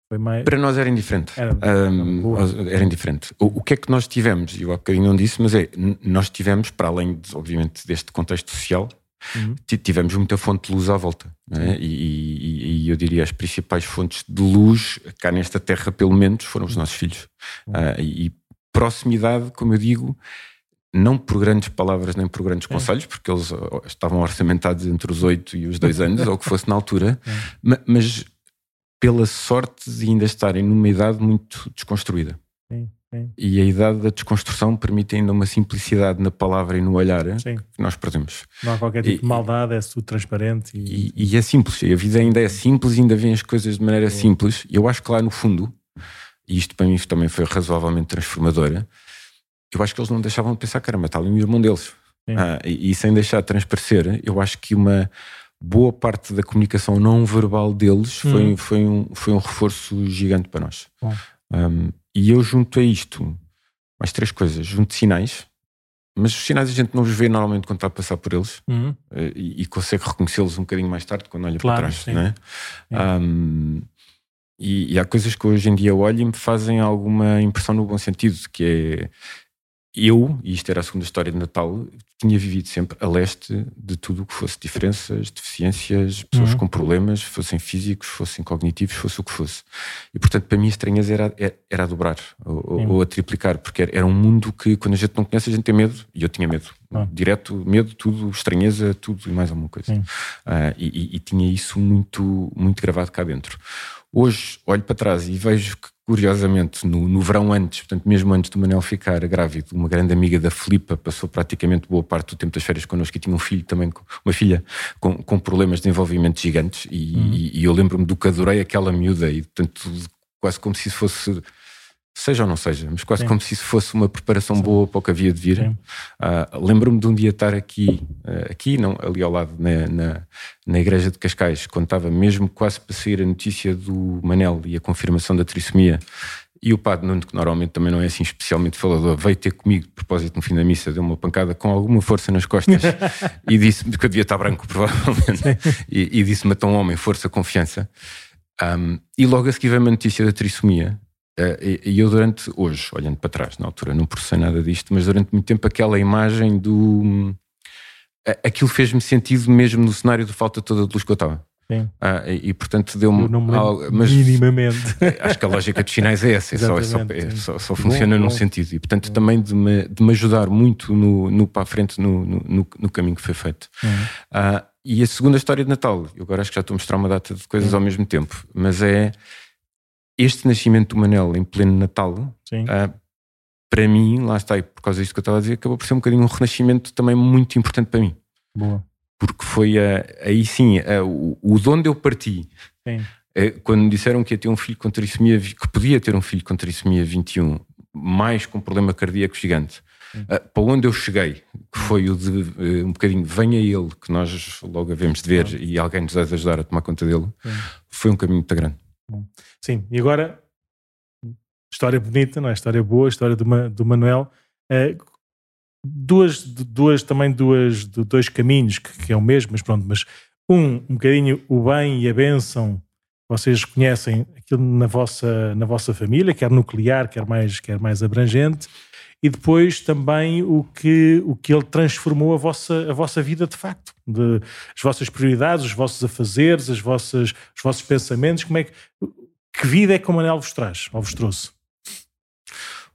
Foi mais... Para nós era indiferente. Era, um, era indiferente. O, o, que é que nós tivemos? Eu há bocadinho não disse, mas é, nós tivemos, para além, de, obviamente, deste contexto social, Uhum. Tivemos muita fonte de luz à volta. É? E, e, e, eu diria as principais fontes de luz cá nesta terra, pelo menos, foram os nossos filhos. Uhum. Uh, e proximidade, como eu digo, não por grandes palavras nem por grandes é. conselhos, porque eles estavam orçamentados entre os 8 e os 2 *laughs* anos, ou o que fosse na altura, é. mas pela sorte de ainda estarem numa idade muito desconstruída. Sim. Sim. E a idade da desconstrução permite ainda uma simplicidade na palavra e no olhar Sim. que nós perdemos. Não há qualquer tipo e, de maldade, é tudo transparente. E... E, e... é simples, a vida ainda é simples, ainda vêem as coisas de maneira simples. E eu acho que lá no fundo, e isto para mim também foi razoavelmente transformadora, eu acho que eles não deixavam de pensar, caramba, está ali o irmão deles. Ah, e, e sem deixar de transparecer, eu acho que uma boa parte da comunicação não verbal deles foi, hum. foi, um, foi um reforço gigante para nós. Um, e eu junto a isto mais três coisas. Junto sinais, mas os sinais a gente não os vê normalmente quando está a passar por eles uhum. Eh, e, e, consegue reconhecê-los um bocadinho mais tarde quando olha claro, para trás. Não é? Um, e, e, há coisas que hoje em dia olho e me fazem alguma impressão no bom sentido, que é eu, e isto era a segunda história de Natal, tinha vivido sempre a leste de tudo o que fosse diferenças, deficiências, pessoas uhum. com problemas, fossem físicos, fossem cognitivos, fosse o que fosse. E portanto, para mim, estranhas era, era, era a dobrar ou, uhum. ou, a triplicar, porque era, era, um mundo que quando a gente não conhece, a gente tem medo, e eu tinha medo. Uhum. Direto, medo, tudo, estranheza, tudo e mais alguma coisa. Uh, e, e, e tinha isso muito, muito gravado cá dentro. Hoje olho para trás e vejo que curiosamente, no, no, verão antes, portanto, mesmo antes do Manel ficar grávido, uma grande amiga da Filipa passou praticamente boa parte do tempo das férias connosco e tinha um filho também, uma filha com, com problemas de desenvolvimento gigantes. E, uhum. e, e eu lembro-me do que adorei aquela miúda, e portanto, quase como se isso fosse seja ou não seja, mas quase Sim. como se isso fosse uma preparação Sim. boa para o que havia de vir. Uh, Lembro-me de um dia estar aqui, uh, aqui não, ali ao lado, na, na, na, igreja de Cascais, quando estava mesmo quase para sair a notícia do Manel e a confirmação da trissomia. E o padre Nuno, que normalmente também não é assim especialmente falador, veio ter comigo, de propósito, no fim da missa, deu uma pancada com alguma força nas costas *laughs* e disse-me que eu devia estar branco, provavelmente, e, e disse-me a tão homem, força, confiança. Um, e logo a seguir veio uma notícia da trissomia e, eu durante, hoje, olhando para trás, na altura não processei nada disto, mas durante muito tempo aquela imagem do... Uh, aquilo fez-me sentido mesmo no cenário de falta toda de luz que eu estava. Uh, e, e, portanto deu-me mas minimamente. *laughs* acho que a lógica dos sinais é essa é só, é só, é só, só, funciona bom, num bom. sentido. E portanto bom. também de me, de me ajudar muito no, no para a frente no, no, no caminho que foi feito. Uh, e a segunda história de Natal eu agora acho que já estou a mostrar uma data de coisas ao mesmo tempo mas é este nascimento do Manel em pleno Natal, uh, para mim, lá está, e por causa disso que eu estava a dizer, acabou por ser um bocadinho um renascimento também muito importante para mim. Boa. Porque foi uh, aí sim, uh, o, o de onde eu parti. Sim. quando me disseram que ia ter um filho com trissomia, que podia ter um filho com trissomia 21, mais com problema cardíaco gigante, Uh, para onde eu cheguei, que foi o de uh, um bocadinho venha ele, que nós logo havemos de ver e alguém nos deve ajudar a tomar conta dele, foi um caminho muito grande. Sim, e agora, história bonita, não é? História boa, história do, do Manuel. É, duas, duas, também duas, dois caminhos que, que, é o mesmo, mas pronto, mas um, um bocadinho o bem e a bênção, vocês conhecem aquilo na vossa, na vossa família, quer nuclear, quer mais, quer mais abrangente, e depois também o que, o que ele transformou a vossa, a vossa vida de facto, de, as vossas prioridades, os vossos afazeres, as vossas, os vossos pensamentos, como é que, que vida é que o Manel vos traz, ou vos trouxe?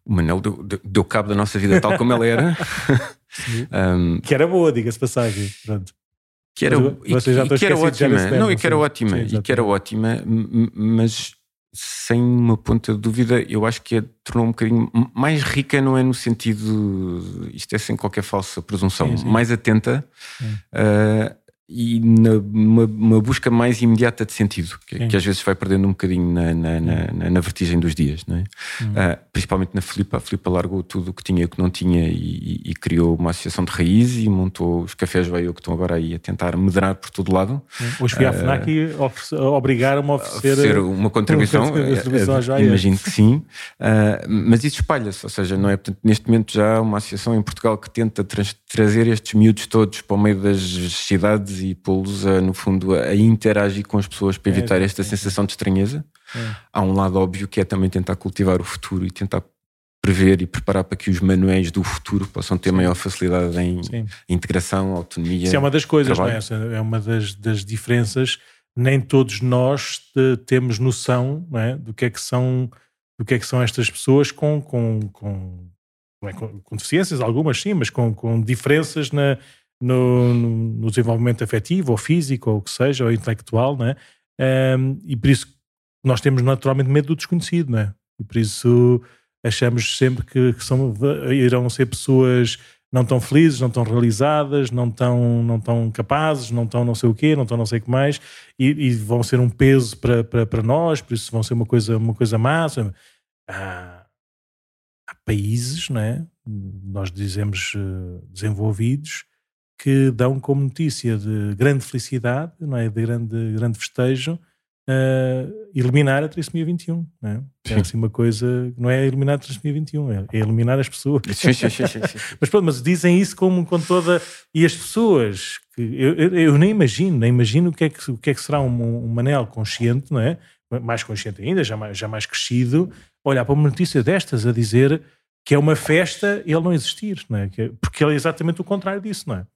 O Manel deu, deu, deu cabo da nossa vida tal como ela era. *laughs* um, que era boa, diga-se passagem. Pronto. Que era, e, e, que era ótima. Não, e que era ótima. Sim, e que era ótima, mas sem uma ponta de dúvida, eu acho que a tornou um bocadinho mais rica, não é no sentido, isto é sem qualquer falsa presunção, sim, sim. mais atenta uh, e numa busca mais imediata de sentido, que, que, às vezes vai perdendo um bocadinho na, na, na, na vertigem dos dias, é? Uh, principalmente na Filipa. A Filipa largou tudo o que tinha e o que não tinha e, e, criou uma associação de raiz e montou os cafés veio que estão agora aí a tentar moderar por todo lado. Hoje fui à FNAC e obrigaram-me a oferecer, oferecer uma contribuição. Uma contribuição uh, imagino que sim. mas isso espalha-se, ou seja, não é? Portanto, neste momento já há uma associação em Portugal que tenta tra trazer estes miúdos todos para o meio das cidades e pô-los, no fundo, a interagir com as pessoas para é, evitar é, esta é, sensação de estranheza. É. Há um lado óbvio que é também tentar cultivar o futuro e tentar prever e preparar para que os manuais do futuro possam ter Sim. maior facilidade em Sim. integração, autonomia. Isso é uma das coisas, não é? é uma das, das diferenças. Nem todos nós temos noção é? do que é que são do que é que são estas pessoas com, com, com, é, com, com deficiências, algumas sim, mas com, com diferenças na, no, no, desenvolvimento afetivo ou físico ou o que seja, ou intelectual, né? Um, e por isso nós temos naturalmente medo do desconhecido, né? E por isso achamos sempre que, que são, irão ser pessoas não tão felizes, não tão realizadas, não tão, não tão capazes, não tão não sei o quê, não tão não sei o que mais, e, e, vão ser um peso para, para, nós, por isso vão ser uma coisa, uma coisa má. Há, há países, não é? nós dizemos uh, desenvolvidos, que dão como notícia de grande felicidade, não é? de grande, grande festejo, uh, eliminar a trissomia 21. Não é? é assim uma coisa, não é eliminar a trissomia 21, é, é eliminar as pessoas. *laughs* mas pronto, mas dizem isso como com toda. E as pessoas, que eu, eu, eu, nem imagino, nem imagino o que é que, o que, é que será um, um Manel consciente, não é? mais consciente ainda, já mais, já mais crescido, olhar para uma notícia destas a dizer que é uma festa ele não existir, não é? porque ele é exatamente o contrário disso, não é?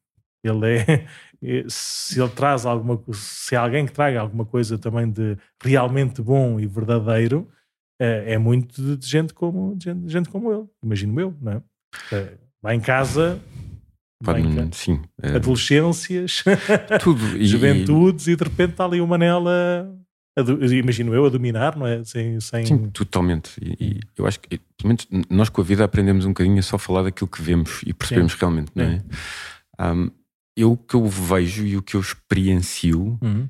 Ele é, *laughs* se ele traz alguma se alguém que traga alguma coisa também de realmente bom e verdadeiro, é, é muito de gente como, de gente, de gente como ele, imagino eu, não é? é vai em casa, sim, é... adolescências, *laughs* tudo, e, juventudes, e de repente está ali uma nela imagino eu, a dominar, não é? Sem, sem... Sim, totalmente. E, e, eu acho que, pelo menos, nós com a vida aprendemos um bocadinho a só falar daquilo que vemos e percebemos Sim. realmente, não é? Um, eu o que eu vejo e o que eu experiencio uhum.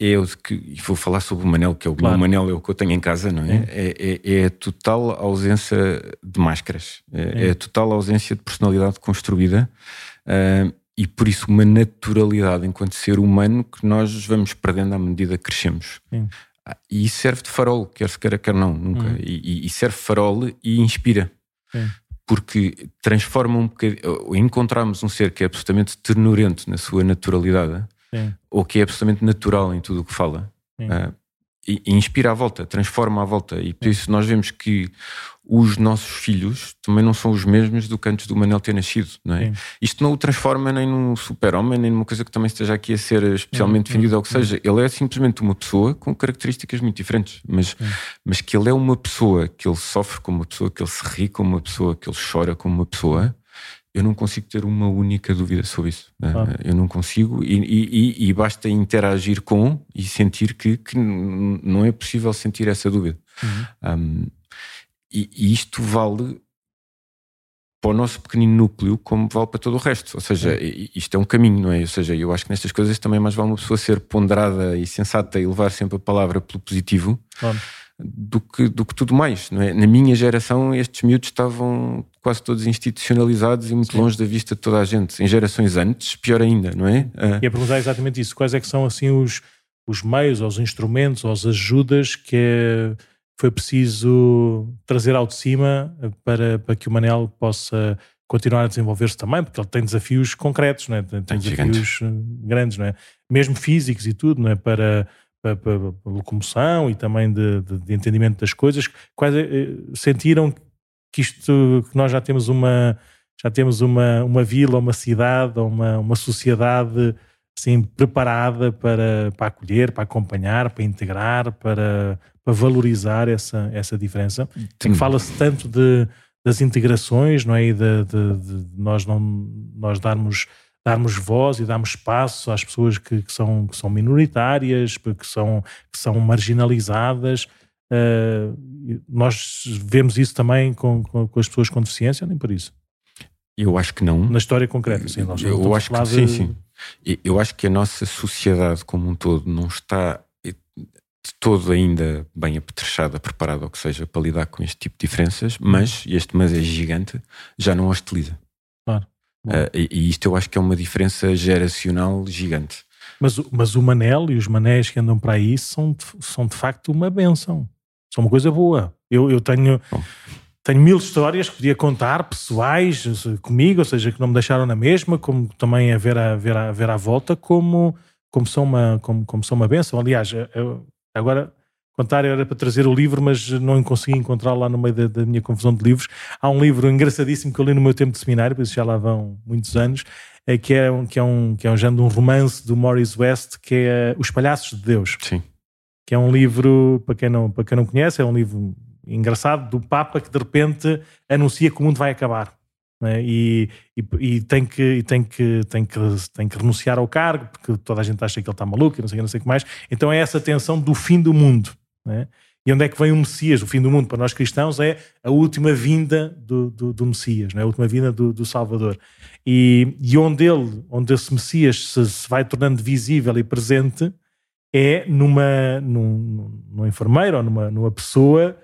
é o que, e vou falar sobre o Manel, que é o claro. meu Manel, é o que eu tenho em casa, não é? É, é, é, a total ausência de máscaras, é, é, a total ausência de personalidade construída. Uh, e por isso uma naturalidade enquanto ser humano que nós vamos perdendo à medida que crescemos. Sim. Ah, e isso serve de farol, quer se queira, quer não, nunca. Hum. E, e, serve farol e inspira. Sim. Porque transforma um bocadinho. Encontramos um ser que é absolutamente ternurento na sua naturalidade, Sim. ou que é absolutamente natural em tudo o que fala. Uh, e, e inspira à volta, transforma à volta. E por isso nós vemos que os nossos filhos também não são os mesmos do que antes do Manel ter nascido, não é? Sim. Isto não o transforma nem num super-homem, nem numa coisa que também esteja aqui a ser especialmente defendida, ou que seja. Ele é simplesmente uma pessoa com características muito diferentes, mas, mas que ele é uma pessoa, que ele sofre como uma pessoa, que ele se ri como uma pessoa, que ele chora como uma pessoa. Eu não consigo ter uma única dúvida sobre isso. Ah. Eu não consigo, e, e, e, basta interagir com e sentir que, que não é possível sentir essa dúvida. Uhum. Um, e, e isto vale para o nosso pequenino núcleo como vale para todo o resto. Ou seja, isto é um caminho, não é? Ou seja, eu acho que nestas coisas também mais vale uma pessoa ser ponderada e sensata e levar sempre a palavra pelo positivo claro. do, que, do que tudo mais, não é? Na minha geração, estes miúdos estavam quase todos institucionalizados e muito Sim. longe da vista de toda a gente. Em gerações antes, pior ainda, não é? Ah. E a perguntar exatamente isso. Quais é que são, assim, os, os meios, os instrumentos, as ajudas que é foi preciso trazer ao de cima eh, para, para que o Manel possa continuar a desenvolver-se também, porque ele tem desafios concretos, não é? tem, tem desafios. Eh, grandes, não é? mesmo físicos e tudo, não é? para, para, para, para locomoção e também de, de, de, entendimento das coisas. Quase eh, sentiram que isto, que nós já temos uma já temos uma, uma vila, uma cidade, uma, uma sociedade assim, preparada para, para acolher, para acompanhar, para integrar, para, para valorizar essa, essa diferença. Sim. Que fala-se tanto de, das integrações, não é? E de, de, de, nós, não, nós darmos, darmos voz e darmos espaço às pessoas que, que, são, que são minoritárias, que são, que são marginalizadas. Uh, nós vemos isso também com, com, com, as pessoas com deficiência, nem por isso? Eu acho que não. Na história concreta, sim. Nós eu acho que sim, sim. Eu acho que a nossa sociedade como um todo não está de todo ainda bem apetrechada, preparada ou que seja para lidar com este tipo de diferenças, mas, e este mas é gigante, já não hostiliza. Claro. Uh, e, e, isto eu acho que é uma diferença geracional gigante. Mas, mas o Manel e os manés que andam para aí são de, são de facto uma benção. São uma coisa boa. Eu, eu tenho, tenho mil histórias que podia contar, pessoais, comigo, ou seja, que não me deixaram na mesma, como também a ver a, ver a, ver à volta, como, como, são uma, como, como são uma benção. Aliás, eu, Agora, contar era para trazer o livro, mas não consegui encontrá-lo lá no meio da, da, minha confusão de livros. Há um livro engraçadíssimo que eu li no meu tempo de seminário, por isso já lá vão muitos anos, é, que, é um, que, é um, que é um género de um romance do Morris West, que é Os Palhaços de Deus. Sim. Que é um livro, para quem não, para quem não conhece, é um livro engraçado do Papa que de repente anuncia que o mundo vai acabar. Né? E, e, e, tem, que, e tem, que, tem, que, tem que renunciar ao cargo, porque toda a gente acha que ele está maluco e não sei, não sei o que mais. Então é essa tensão do fim do mundo. Né? E onde é que vem o Messias? O fim do mundo para nós cristãos é a última vinda do, do, do Messias, né? a última vinda do, do Salvador. E, e, onde ele, onde esse Messias se, se, vai tornando visível e presente é numa, num, num enfermeiro ou numa, numa pessoa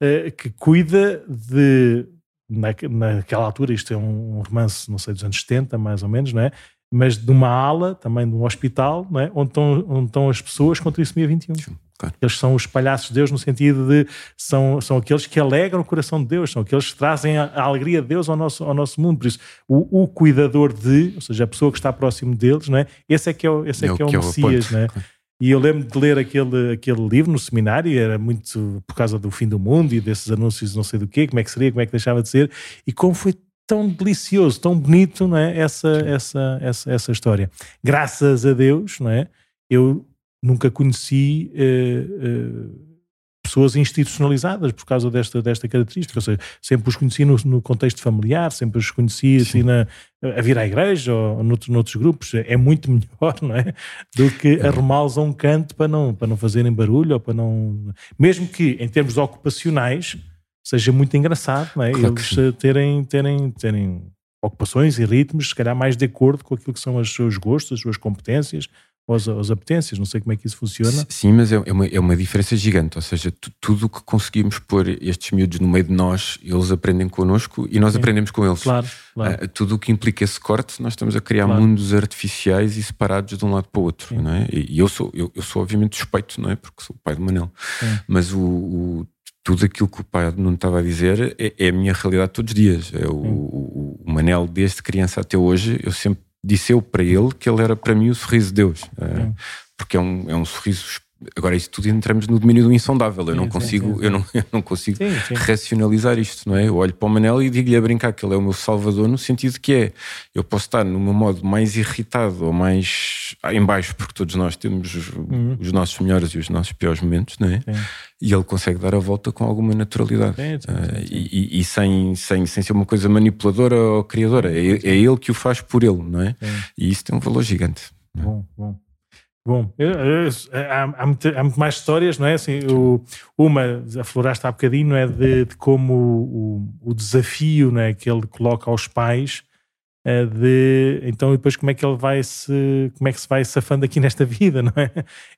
uh, que cuida de na, naquela altura, isto é um romance, não sei, dos anos 70, mais ou menos, não é? Mas de uma ala, também de um hospital, não é? onde, estão, onde estão as pessoas com trissomia 21. Claro. Eles são os palhaços de Deus no sentido de são, são aqueles que alegram o coração de Deus, são aqueles que trazem a, a alegria de Deus ao nosso, ao nosso mundo. Por isso, o, o, cuidador de, ou seja, a pessoa que está próximo deles, não é? esse é que é o, esse é, é que é o, que Messias, é o não é? E eu lembro de ler aquele, aquele livro no seminário, era muito por causa do fim do mundo e desses anúncios não sei do quê, como é que seria, como é que deixava de ser, e como foi tão delicioso, tão bonito, não é? Essa, essa, essa, essa história. Graças a Deus, não é? Eu nunca conheci uh, uh, pessoas institucionalizadas por causa desta, desta característica. Ou seja, sempre os conheci no, no contexto familiar, sempre os conheci assim, na, a vir à igreja ou noutros, noutros grupos. É muito *laughs* melhor, não é? Do que é. arrumá-los a um canto para não, para não fazerem barulho ou para não. Mesmo que em termos ocupacionais seja muito engraçado, não é? Claro Eles terem, terem, terem ocupações e ritmos, se calhar mais de acordo com aquilo que são os seus gostos, as suas competências, aos, aos apetências, não sei como é que isso funciona. Sim, mas é, é uma, é uma diferença gigante, ou seja, tudo o que conseguimos pôr estes miúdos no meio de nós, eles aprendem connosco e nós Sim. aprendemos com eles. Claro, claro. Uh, tudo o que implica esse corte, nós estamos a criar claro. mundos artificiais e separados de um lado para o outro, Sim. não é? E, e, eu, sou, eu, eu, sou obviamente suspeito, não é? Porque sou o pai do Manel, Sim. mas o, o tudo aquilo que o pai não estava a dizer é, é, a minha realidade todos os dias. É o, o, o, Manel, desde criança até hoje, eu sempre disse eu para ele que ele era para mim o sorriso de Deus. É, porque é um, é um sorriso. Agora, isso tudo entramos no domínio do insondável. Eu sim, não consigo, sim, eu não, *laughs* eu não consigo racionalizar isto, não é? Eu olho para o Manel e digo-lhe a brincar que ele é o meu salvador, no sentido que é eu posso estar no meu modo mais irritado ou mais em baixo, porque todos nós temos os, uhum. os nossos melhores e os nossos piores momentos, não é? e ele consegue dar a volta com alguma naturalidade uh, e, e, sem, sem, sem ser uma coisa manipuladora ou criadora. É, é ele que o faz por ele, não é? E isso tem um valor gigante. É? Bom, bom. Bom, eu, eu, há, há, muito, há, muito, mais histórias, não é? Assim, o, uma, afloraste há bocadinho, não é? De, de como o, o, desafio não é? que ele coloca aos pais é de então depois como é que ele vai se como é que se vai safando aqui *laughs* nesta vida não é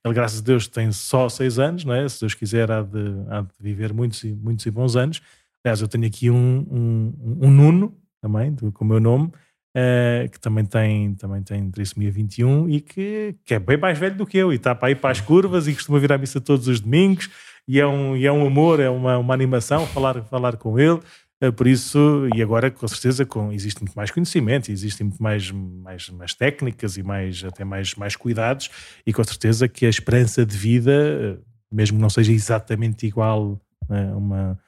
ele graças a Deus tem só seis anos não é se Deus quiser há de, há de viver muitos e muitos e bons anos aliás eu tenho aqui um, um, um Nuno também com o meu nome uh, que também tem também tem trissomia 21 e que, que é bem mais velho do que eu e está para ir para as curvas e costuma vir à missa todos os domingos e é um, e é um amor, é uma, uma animação falar, falar com ele. Eh, por isso, e agora com certeza com, existe muito mais conhecimento, existem muito mais, mais, mais técnicas e mais, até mais, mais cuidados, e com certeza que a esperança de vida, eh, mesmo não seja exatamente igual a uma,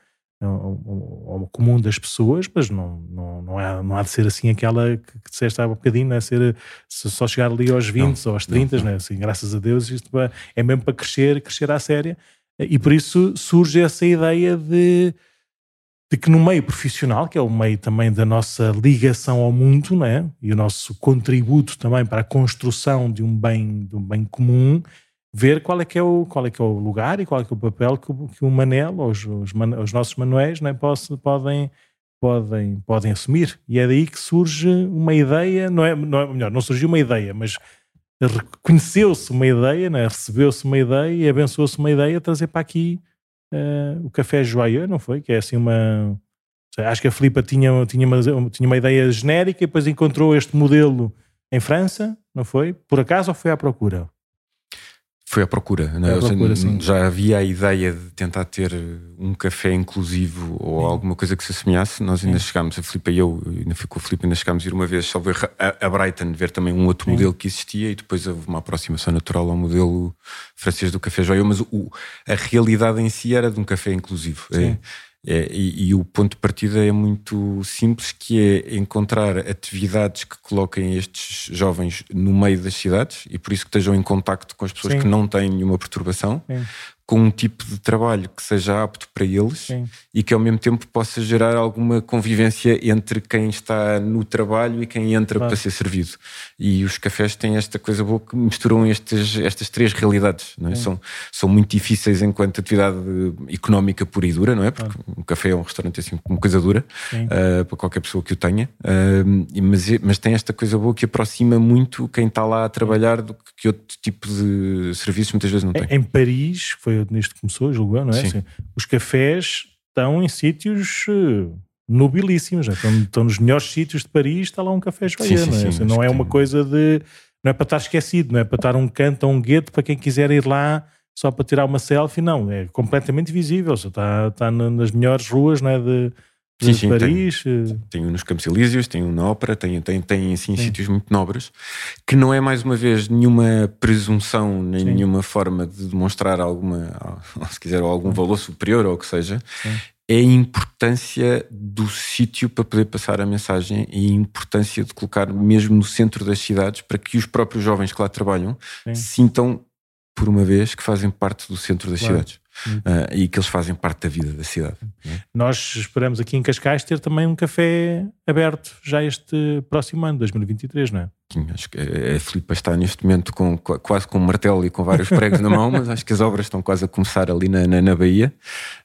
ao comum das pessoas, mas não, não, não, há, não há de ser assim aquela que, que disseste há um bocadinho, não é ser só chegar ali aos 20 não, ou aos 30, não, não. Né? Assim, graças a Deus, isto é mesmo para crescer, crescer à séria, e por isso surge essa ideia de de que no meio profissional, que é o meio também da nossa ligação ao mundo, né, e o nosso contributo também para a construção de um bem, de um bem comum, ver qual é que é o, qual é que é o lugar e qual é que é o papel que o, que o Manel, ou os, os, os nossos manuéis, né, podem, podem, podem assumir. E é daí que surge uma ideia, não é, não é melhor, não surgiu uma ideia, mas reconheceu-se uma ideia, né, recebeu-se uma ideia e abençoou-se uma ideia a trazer para aqui uh, o Café Joyeux, não foi? Que é assim uma. Acho que a Filipa tinha, tinha, uma, tinha uma ideia genérica e depois encontrou este modelo em França, não foi? Por acaso ou foi à procura? Foi à procura, é? à procura já havia a ideia de tentar ter um café inclusivo ou sim. alguma coisa que se assemelhasse. Nós ainda sim. chegámos, a Filipe e eu, ainda fui com a Filipe, ainda chegámos a ir uma vez só ver a, a Brighton, ver também um outro sim. modelo que existia e depois houve uma aproximação natural ao modelo francês do Café Joia. Mas o, a realidade em si era de um café inclusivo. É, é, e, e, o ponto de partida é muito simples, que é encontrar atividades que coloquem estes jovens no meio das cidades e por isso que estejam em contacto com as pessoas Sim. que não têm nenhuma perturbação. Sim com um tipo de trabalho que seja apto para eles Sim. e que ao mesmo tempo possa gerar alguma convivência entre quem está no trabalho e quem entra claro. para ser servido. E os cafés têm esta coisa boa que misturam estes, estas três realidades. É? São, são muito difíceis enquanto atividade económica pura e dura, não é? Porque claro. um café é um restaurante assim uma coisa dura uh, para qualquer pessoa que o tenha, uh, mas, mas tem esta coisa boa que aproxima muito quem está lá a trabalhar do que outro tipo de serviços muitas vezes não tem. Em Paris, foi foi nisto que começou, julgo eu, não é? Assim, os cafés estão em sítios eh, nobilíssimos, né? estão, estão, nos melhores sítios de Paris, está lá um café joia, não é? Assim, não é uma coisa de. Não é para estar esquecido, não é para estar um canto ou um gueto para quem quiser ir lá só para tirar uma selfie, não, é completamente visível, está, está nas melhores ruas não é? de, sim, sim, Paris. Tenho, tenho nos Campos Elíseos, tenho na Ópera, tenho, tenho, tenho assim, sítios muito nobres, que não é mais uma vez nenhuma presunção, nem sim. nenhuma forma de demonstrar alguma, *laughs* se quiser, algum valor superior ou o que seja. Sim é a importância do sítio para poder passar a mensagem e a importância de colocar mesmo no centro das cidades para que os próprios jovens que lá trabalham sintam, por uma vez, que fazem parte do centro das claro. cidades uh, e que eles fazem parte da vida da cidade. É? Nós esperamos aqui em Cascais ter também um café aberto já este próximo ano, 2023, não é? Sim, acho que a Filipa está neste momento com, quase com um martelo e com vários pregos na mão, mas acho que as obras estão quase a começar ali na, na, na Bahia.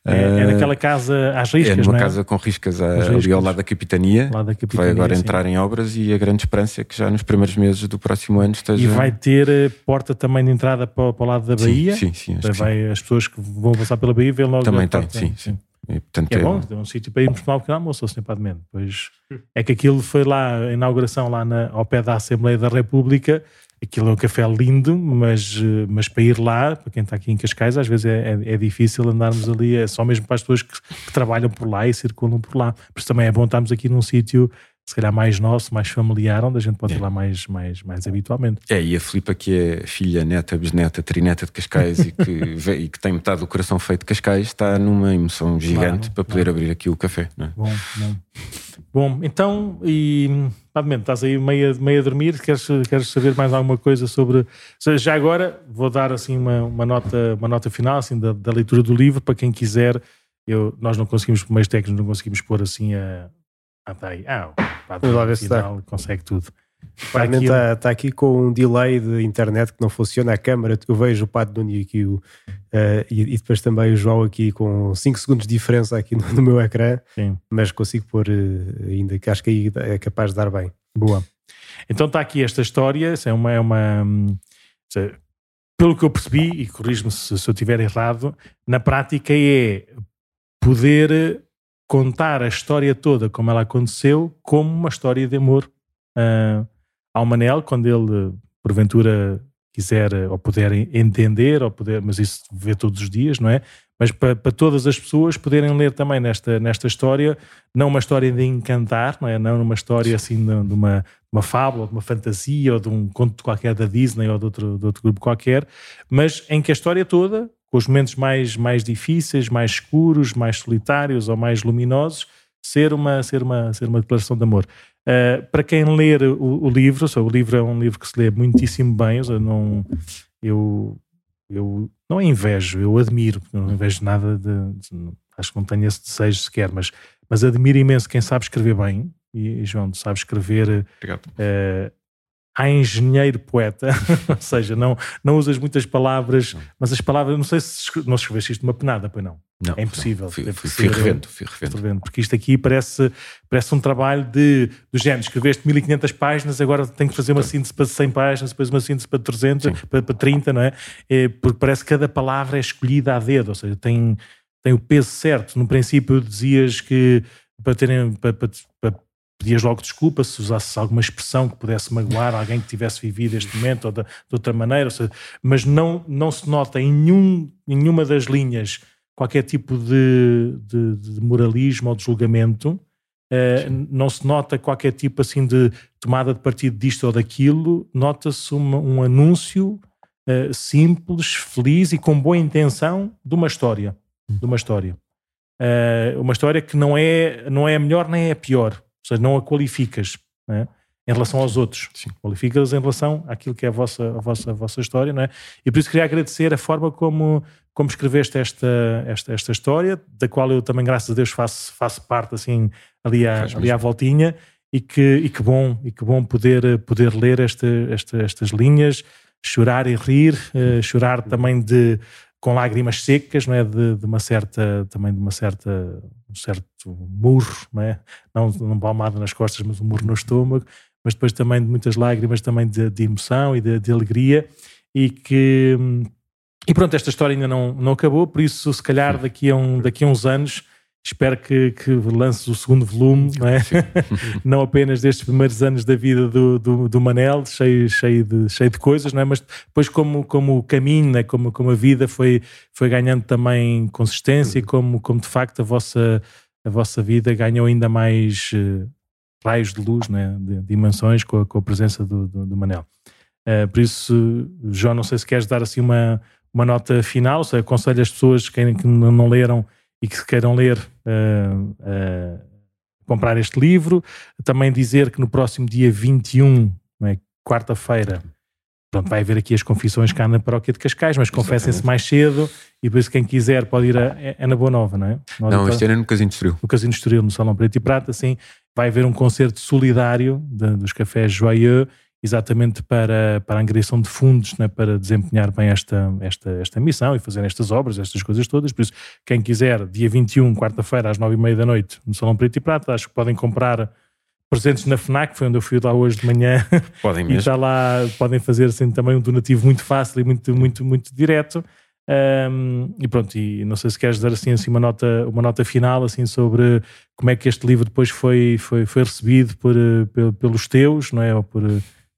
É, é naquela casa às riscas, É numa é? casa com riscas, a, riscas, ali ao lado da capitania, da capitania vai agora sim. entrar em obras e a grande esperança é que já nos primeiros meses do próximo ano esteja... E vai ter eh, porta também de entrada para, para o lado da Bahia? Sim, sim, sim, vai, As pessoas que vão passar pela Bahia vêm logo... Também tem, sim, sim. E, portanto, é, é bom, é um sítio para irmos tomar um pequeno almoço, ou simplesmente. Pois é que aquilo foi lá, a inauguração lá na, ao pé da Assembleia da República, aquilo é um café lindo, mas, mas para ir lá, para quem está aqui em Cascais, às vezes é, é, é difícil andarmos ali, é só mesmo para as pessoas que, que, trabalham por lá e circulam por lá. Por isso também é bom estarmos aqui num sítio se calhar mais nosso, mais familiar, onde a gente pode é. lá mais, mais, mais habitualmente. É, e a Filipa, que é filha, neta, bisneta, trineta de Cascais e que, *laughs* e que tem metade do coração feito de Cascais, está numa emoção gigante claro, para poder claro. abrir aqui o café. É? Bom, bom. bom, então, e Padmente, estás aí meio, meio a dormir, queres, queres saber mais alguma coisa sobre. Já agora vou dar assim uma, uma, nota, uma nota final assim, da, da leitura do livro para quem quiser. Eu, nós não conseguimos, por meios técnicos, não conseguimos pôr assim a. Ah, tá aí. Ah, Vamos lá ver se está. consegue tudo. Está aqui, está, aqui com um delay de internet que não funciona a câmara. Eu vejo o Pato Nuno aqui o, uh, e, e, depois também o João aqui com 5 segundos de diferença aqui no, no meu ecrã, Sim. mas consigo pôr uh, ainda que acho que aí é capaz de dar bem. Boa. Então está aqui esta história, é uma, é uma pelo que eu percebi, e corrijo-me se, se eu estiver errado, na prática é poder contar a história toda como ela aconteceu como uma história de amor uh, ao Manel, quando ele porventura quiser ou puder entender, ou puder, mas isso vê todos os dias, não é? Mas para, para, todas as pessoas poderem ler também nesta, nesta história, não uma história de encantar, não é? Não uma história assim de, de uma, uma fábula, de uma fantasia, ou de um conto qualquer da Disney ou de outro, de outro grupo qualquer, mas em que a história toda com os momentos mais, mais difíceis, mais escuros, mais solitários ou mais luminosos, ser uma, ser uma, ser uma declaração de amor. Uh, para quem ler o, o livro, o livro é um livro que se lê muitíssimo bem, eu não, eu, eu não invejo, eu admiro, não invejo nada de, de, acho que não tenho esse desejo sequer, mas, mas admiro imenso quem sabe escrever bem, e, João, sabe escrever uh, a engenheiro poeta, *laughs* ou seja, não, não usas muitas palavras, não. mas as palavras, não sei se não escreveste isto numa penada, pois não. Não, é impossível. Não. Fui, fui, fui, revendo, fui revendo. Porque isto aqui parece, parece um trabalho de, do género, escreveste 1500 páginas, agora tenho que fazer uma síntese para 100 páginas, depois uma síntese para 300, para, para 30, não é? é? Porque parece que cada palavra é escolhida a dedo, ou seja, tem, tem o peso certo. No princípio dizias que para terem, para, para, para pedias logo desculpa se usasses alguma expressão que pudesse magoar alguém que tivesse vivido este momento ou de, de outra maneira, seja, mas não, não se nota em nenhum, nenhuma das linhas qualquer tipo de, de, de moralismo ou de julgamento, uh, não se nota qualquer tipo assim de tomada de partido disto ou daquilo, nota-se um anúncio uh, simples, feliz e com boa intenção de uma história, de uma história. Uh, uma história que não é, não é a melhor nem é a pior, ou seja, não a qualificas é? em relação aos outros. Sim. Qualificas em relação àquilo que é a vossa, a vossa, a vossa história. Não é? E por isso queria agradecer a forma como, como escreveste esta, esta, esta história, da qual eu também, graças a Deus, faço, faço parte assim ali à, ali à voltinha. E que, e que bom, e que bom poder, poder ler esta, esta, estas linhas, chorar e rir, uh, chorar também de, com lágrimas secas, não é? De, de, uma certa, também de uma certa, um certo murro, não é? Não, não palmada nas costas, mas um murro no estômago, mas depois também de muitas lágrimas também de, de emoção e de, de, alegria e que e pronto, esta história ainda não, não acabou, por isso se calhar daqui a, um, daqui a uns anos espero que, que lances o segundo volume, não, é? *laughs* não apenas destes primeiros anos da vida do, do, do, Manel, cheio, cheio, de, cheio de coisas, não é? mas depois como, como o caminho, né? como, como a vida foi, foi ganhando também consistência e como, como de facto a vossa, a vossa vida ganhou ainda mais uh, raios de luz, né, de dimensões com a, com a presença do, do, do Manel. Uh, por isso, João, não sei se queres dar assim uma, uma nota final, se aconselho as pessoas que não leram e que queiram ler uh, uh, comprar este livro. Também dizer que no próximo dia 21, é, quarta-feira, pronto, vai haver aqui as confissões cá na paróquia de Cascais, mas confessem-se mais cedo e por isso quem quiser pode ir a, é, é na Boa Nova, não é? Nós não, este ano é no Casino de Estoril. No Casino de Estoril, no Salão Preto e Prata, sim. Vai haver um concerto solidário de, dos cafés Joyeux exatamente para, para a angariação de fundos, né, para desempenhar bem esta, esta, esta missão e fazer estas obras, estas coisas todas. Por isso, quem quiser, dia 21, quarta-feira, às nove e meia da noite, no Salão Preto e Prata, acho que podem comprar presentes na FNAC, foi onde eu fui lá hoje de manhã. Podem *laughs* mesmo. e está lá, podem fazer assim, também um donativo muito fácil e muito, muito, muito direto. Um, e pronto, e não sei se queres dar assim, assim uma, nota, uma nota final assim, sobre como é que este livro depois foi, foi, foi recebido por, por pelos teus, não é? Ou por,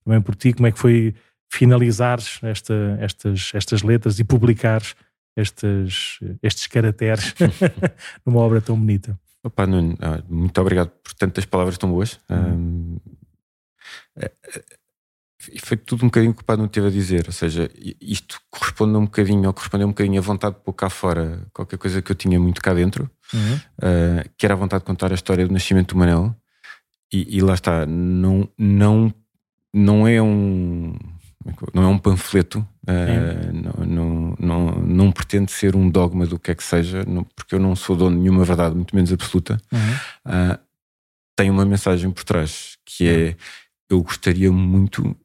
também por ti, como é que foi finalizares esta, estas, estas letras e publicares estes, estes caracteres *laughs* *laughs* numa obra tão bonita. Opa, Nuno, ah, muito obrigado por tantas palavras tão boas. Uhum. Um, é, é, foi tudo um bocadinho que o não teve a dizer, ou seja, isto corresponde um bocadinho, ou corresponde um bocadinho à vontade de pôr cá fora qualquer coisa que eu tinha muito cá dentro, uhum. uh, que era a vontade de contar a história do nascimento do Manel. E, e lá está, não, não não é um não é um panfleto, uh, não, não, não, não, pretende ser um dogma do que é que seja, não, porque eu não sou dono de nenhuma verdade, muito menos absoluta. Uhum. Uh, tem uma mensagem por trás que é: uhum. eu gostaria muito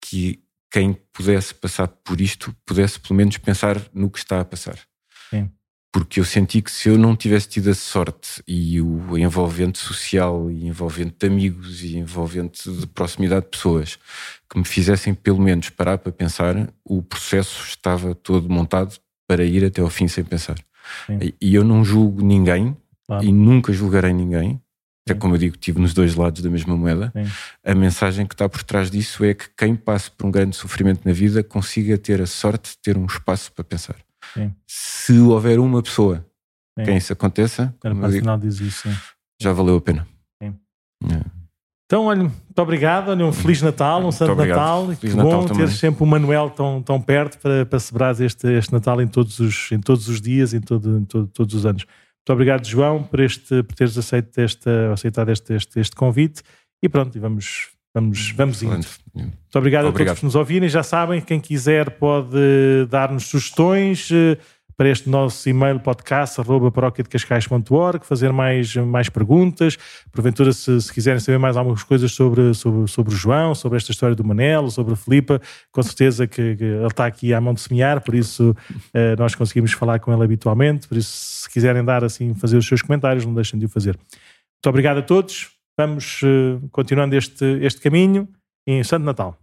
que quem pudesse passar por isto pudesse pelo menos pensar no que está a passar. Porque eu senti que se eu não tivesse tido a sorte e o envolvente social e envolvente de amigos e envolvente de proximidade de pessoas que me fizessem pelo menos parar para pensar, o processo estava todo montado para ir até ao fim sem pensar. Sim. E eu não julgo ninguém claro. e nunca julgarei ninguém. É como eu digo, estive nos dois lados da mesma moeda. Sim. A mensagem que está por trás disso é que quem passa por um grande sofrimento na vida consiga ter a sorte de ter um espaço para pensar. Sim. Se houver uma pessoa sim. quem isso aconteça, digo, diz isso, já valeu a pena. É. Então, olha, muito obrigado, olha, um Feliz Natal, um Santo Natal. Feliz que Natal bom ter sempre o Manuel tão, tão perto para, para celebrar este, este Natal em todos os, em todos os dias, em, todo, em todo, todos os anos. Muito obrigado, João, por, este, por teres aceito esta, aceitado este, este, este convite. E pronto, vamos, Vamos, vamos indo. Muito obrigado, obrigado, a todos que nos ouvirem. Já sabem, quem quiser pode dar-nos sugestões eh, para este nosso e-mail podcast arroba paróquiadecascais.org, fazer mais, mais perguntas. Porventura, se, se, quiserem saber mais algumas coisas sobre, sobre, sobre o João, sobre esta história do Manelo, sobre a Filipa, com certeza que, que, ele está aqui à mão de semear, por isso eh, nós conseguimos falar com ele habitualmente. Por isso, se quiserem dar assim, fazer os seus comentários, não deixem de o fazer. Muito obrigado a todos vamos uh, continuando este, este caminho em Santo Natal.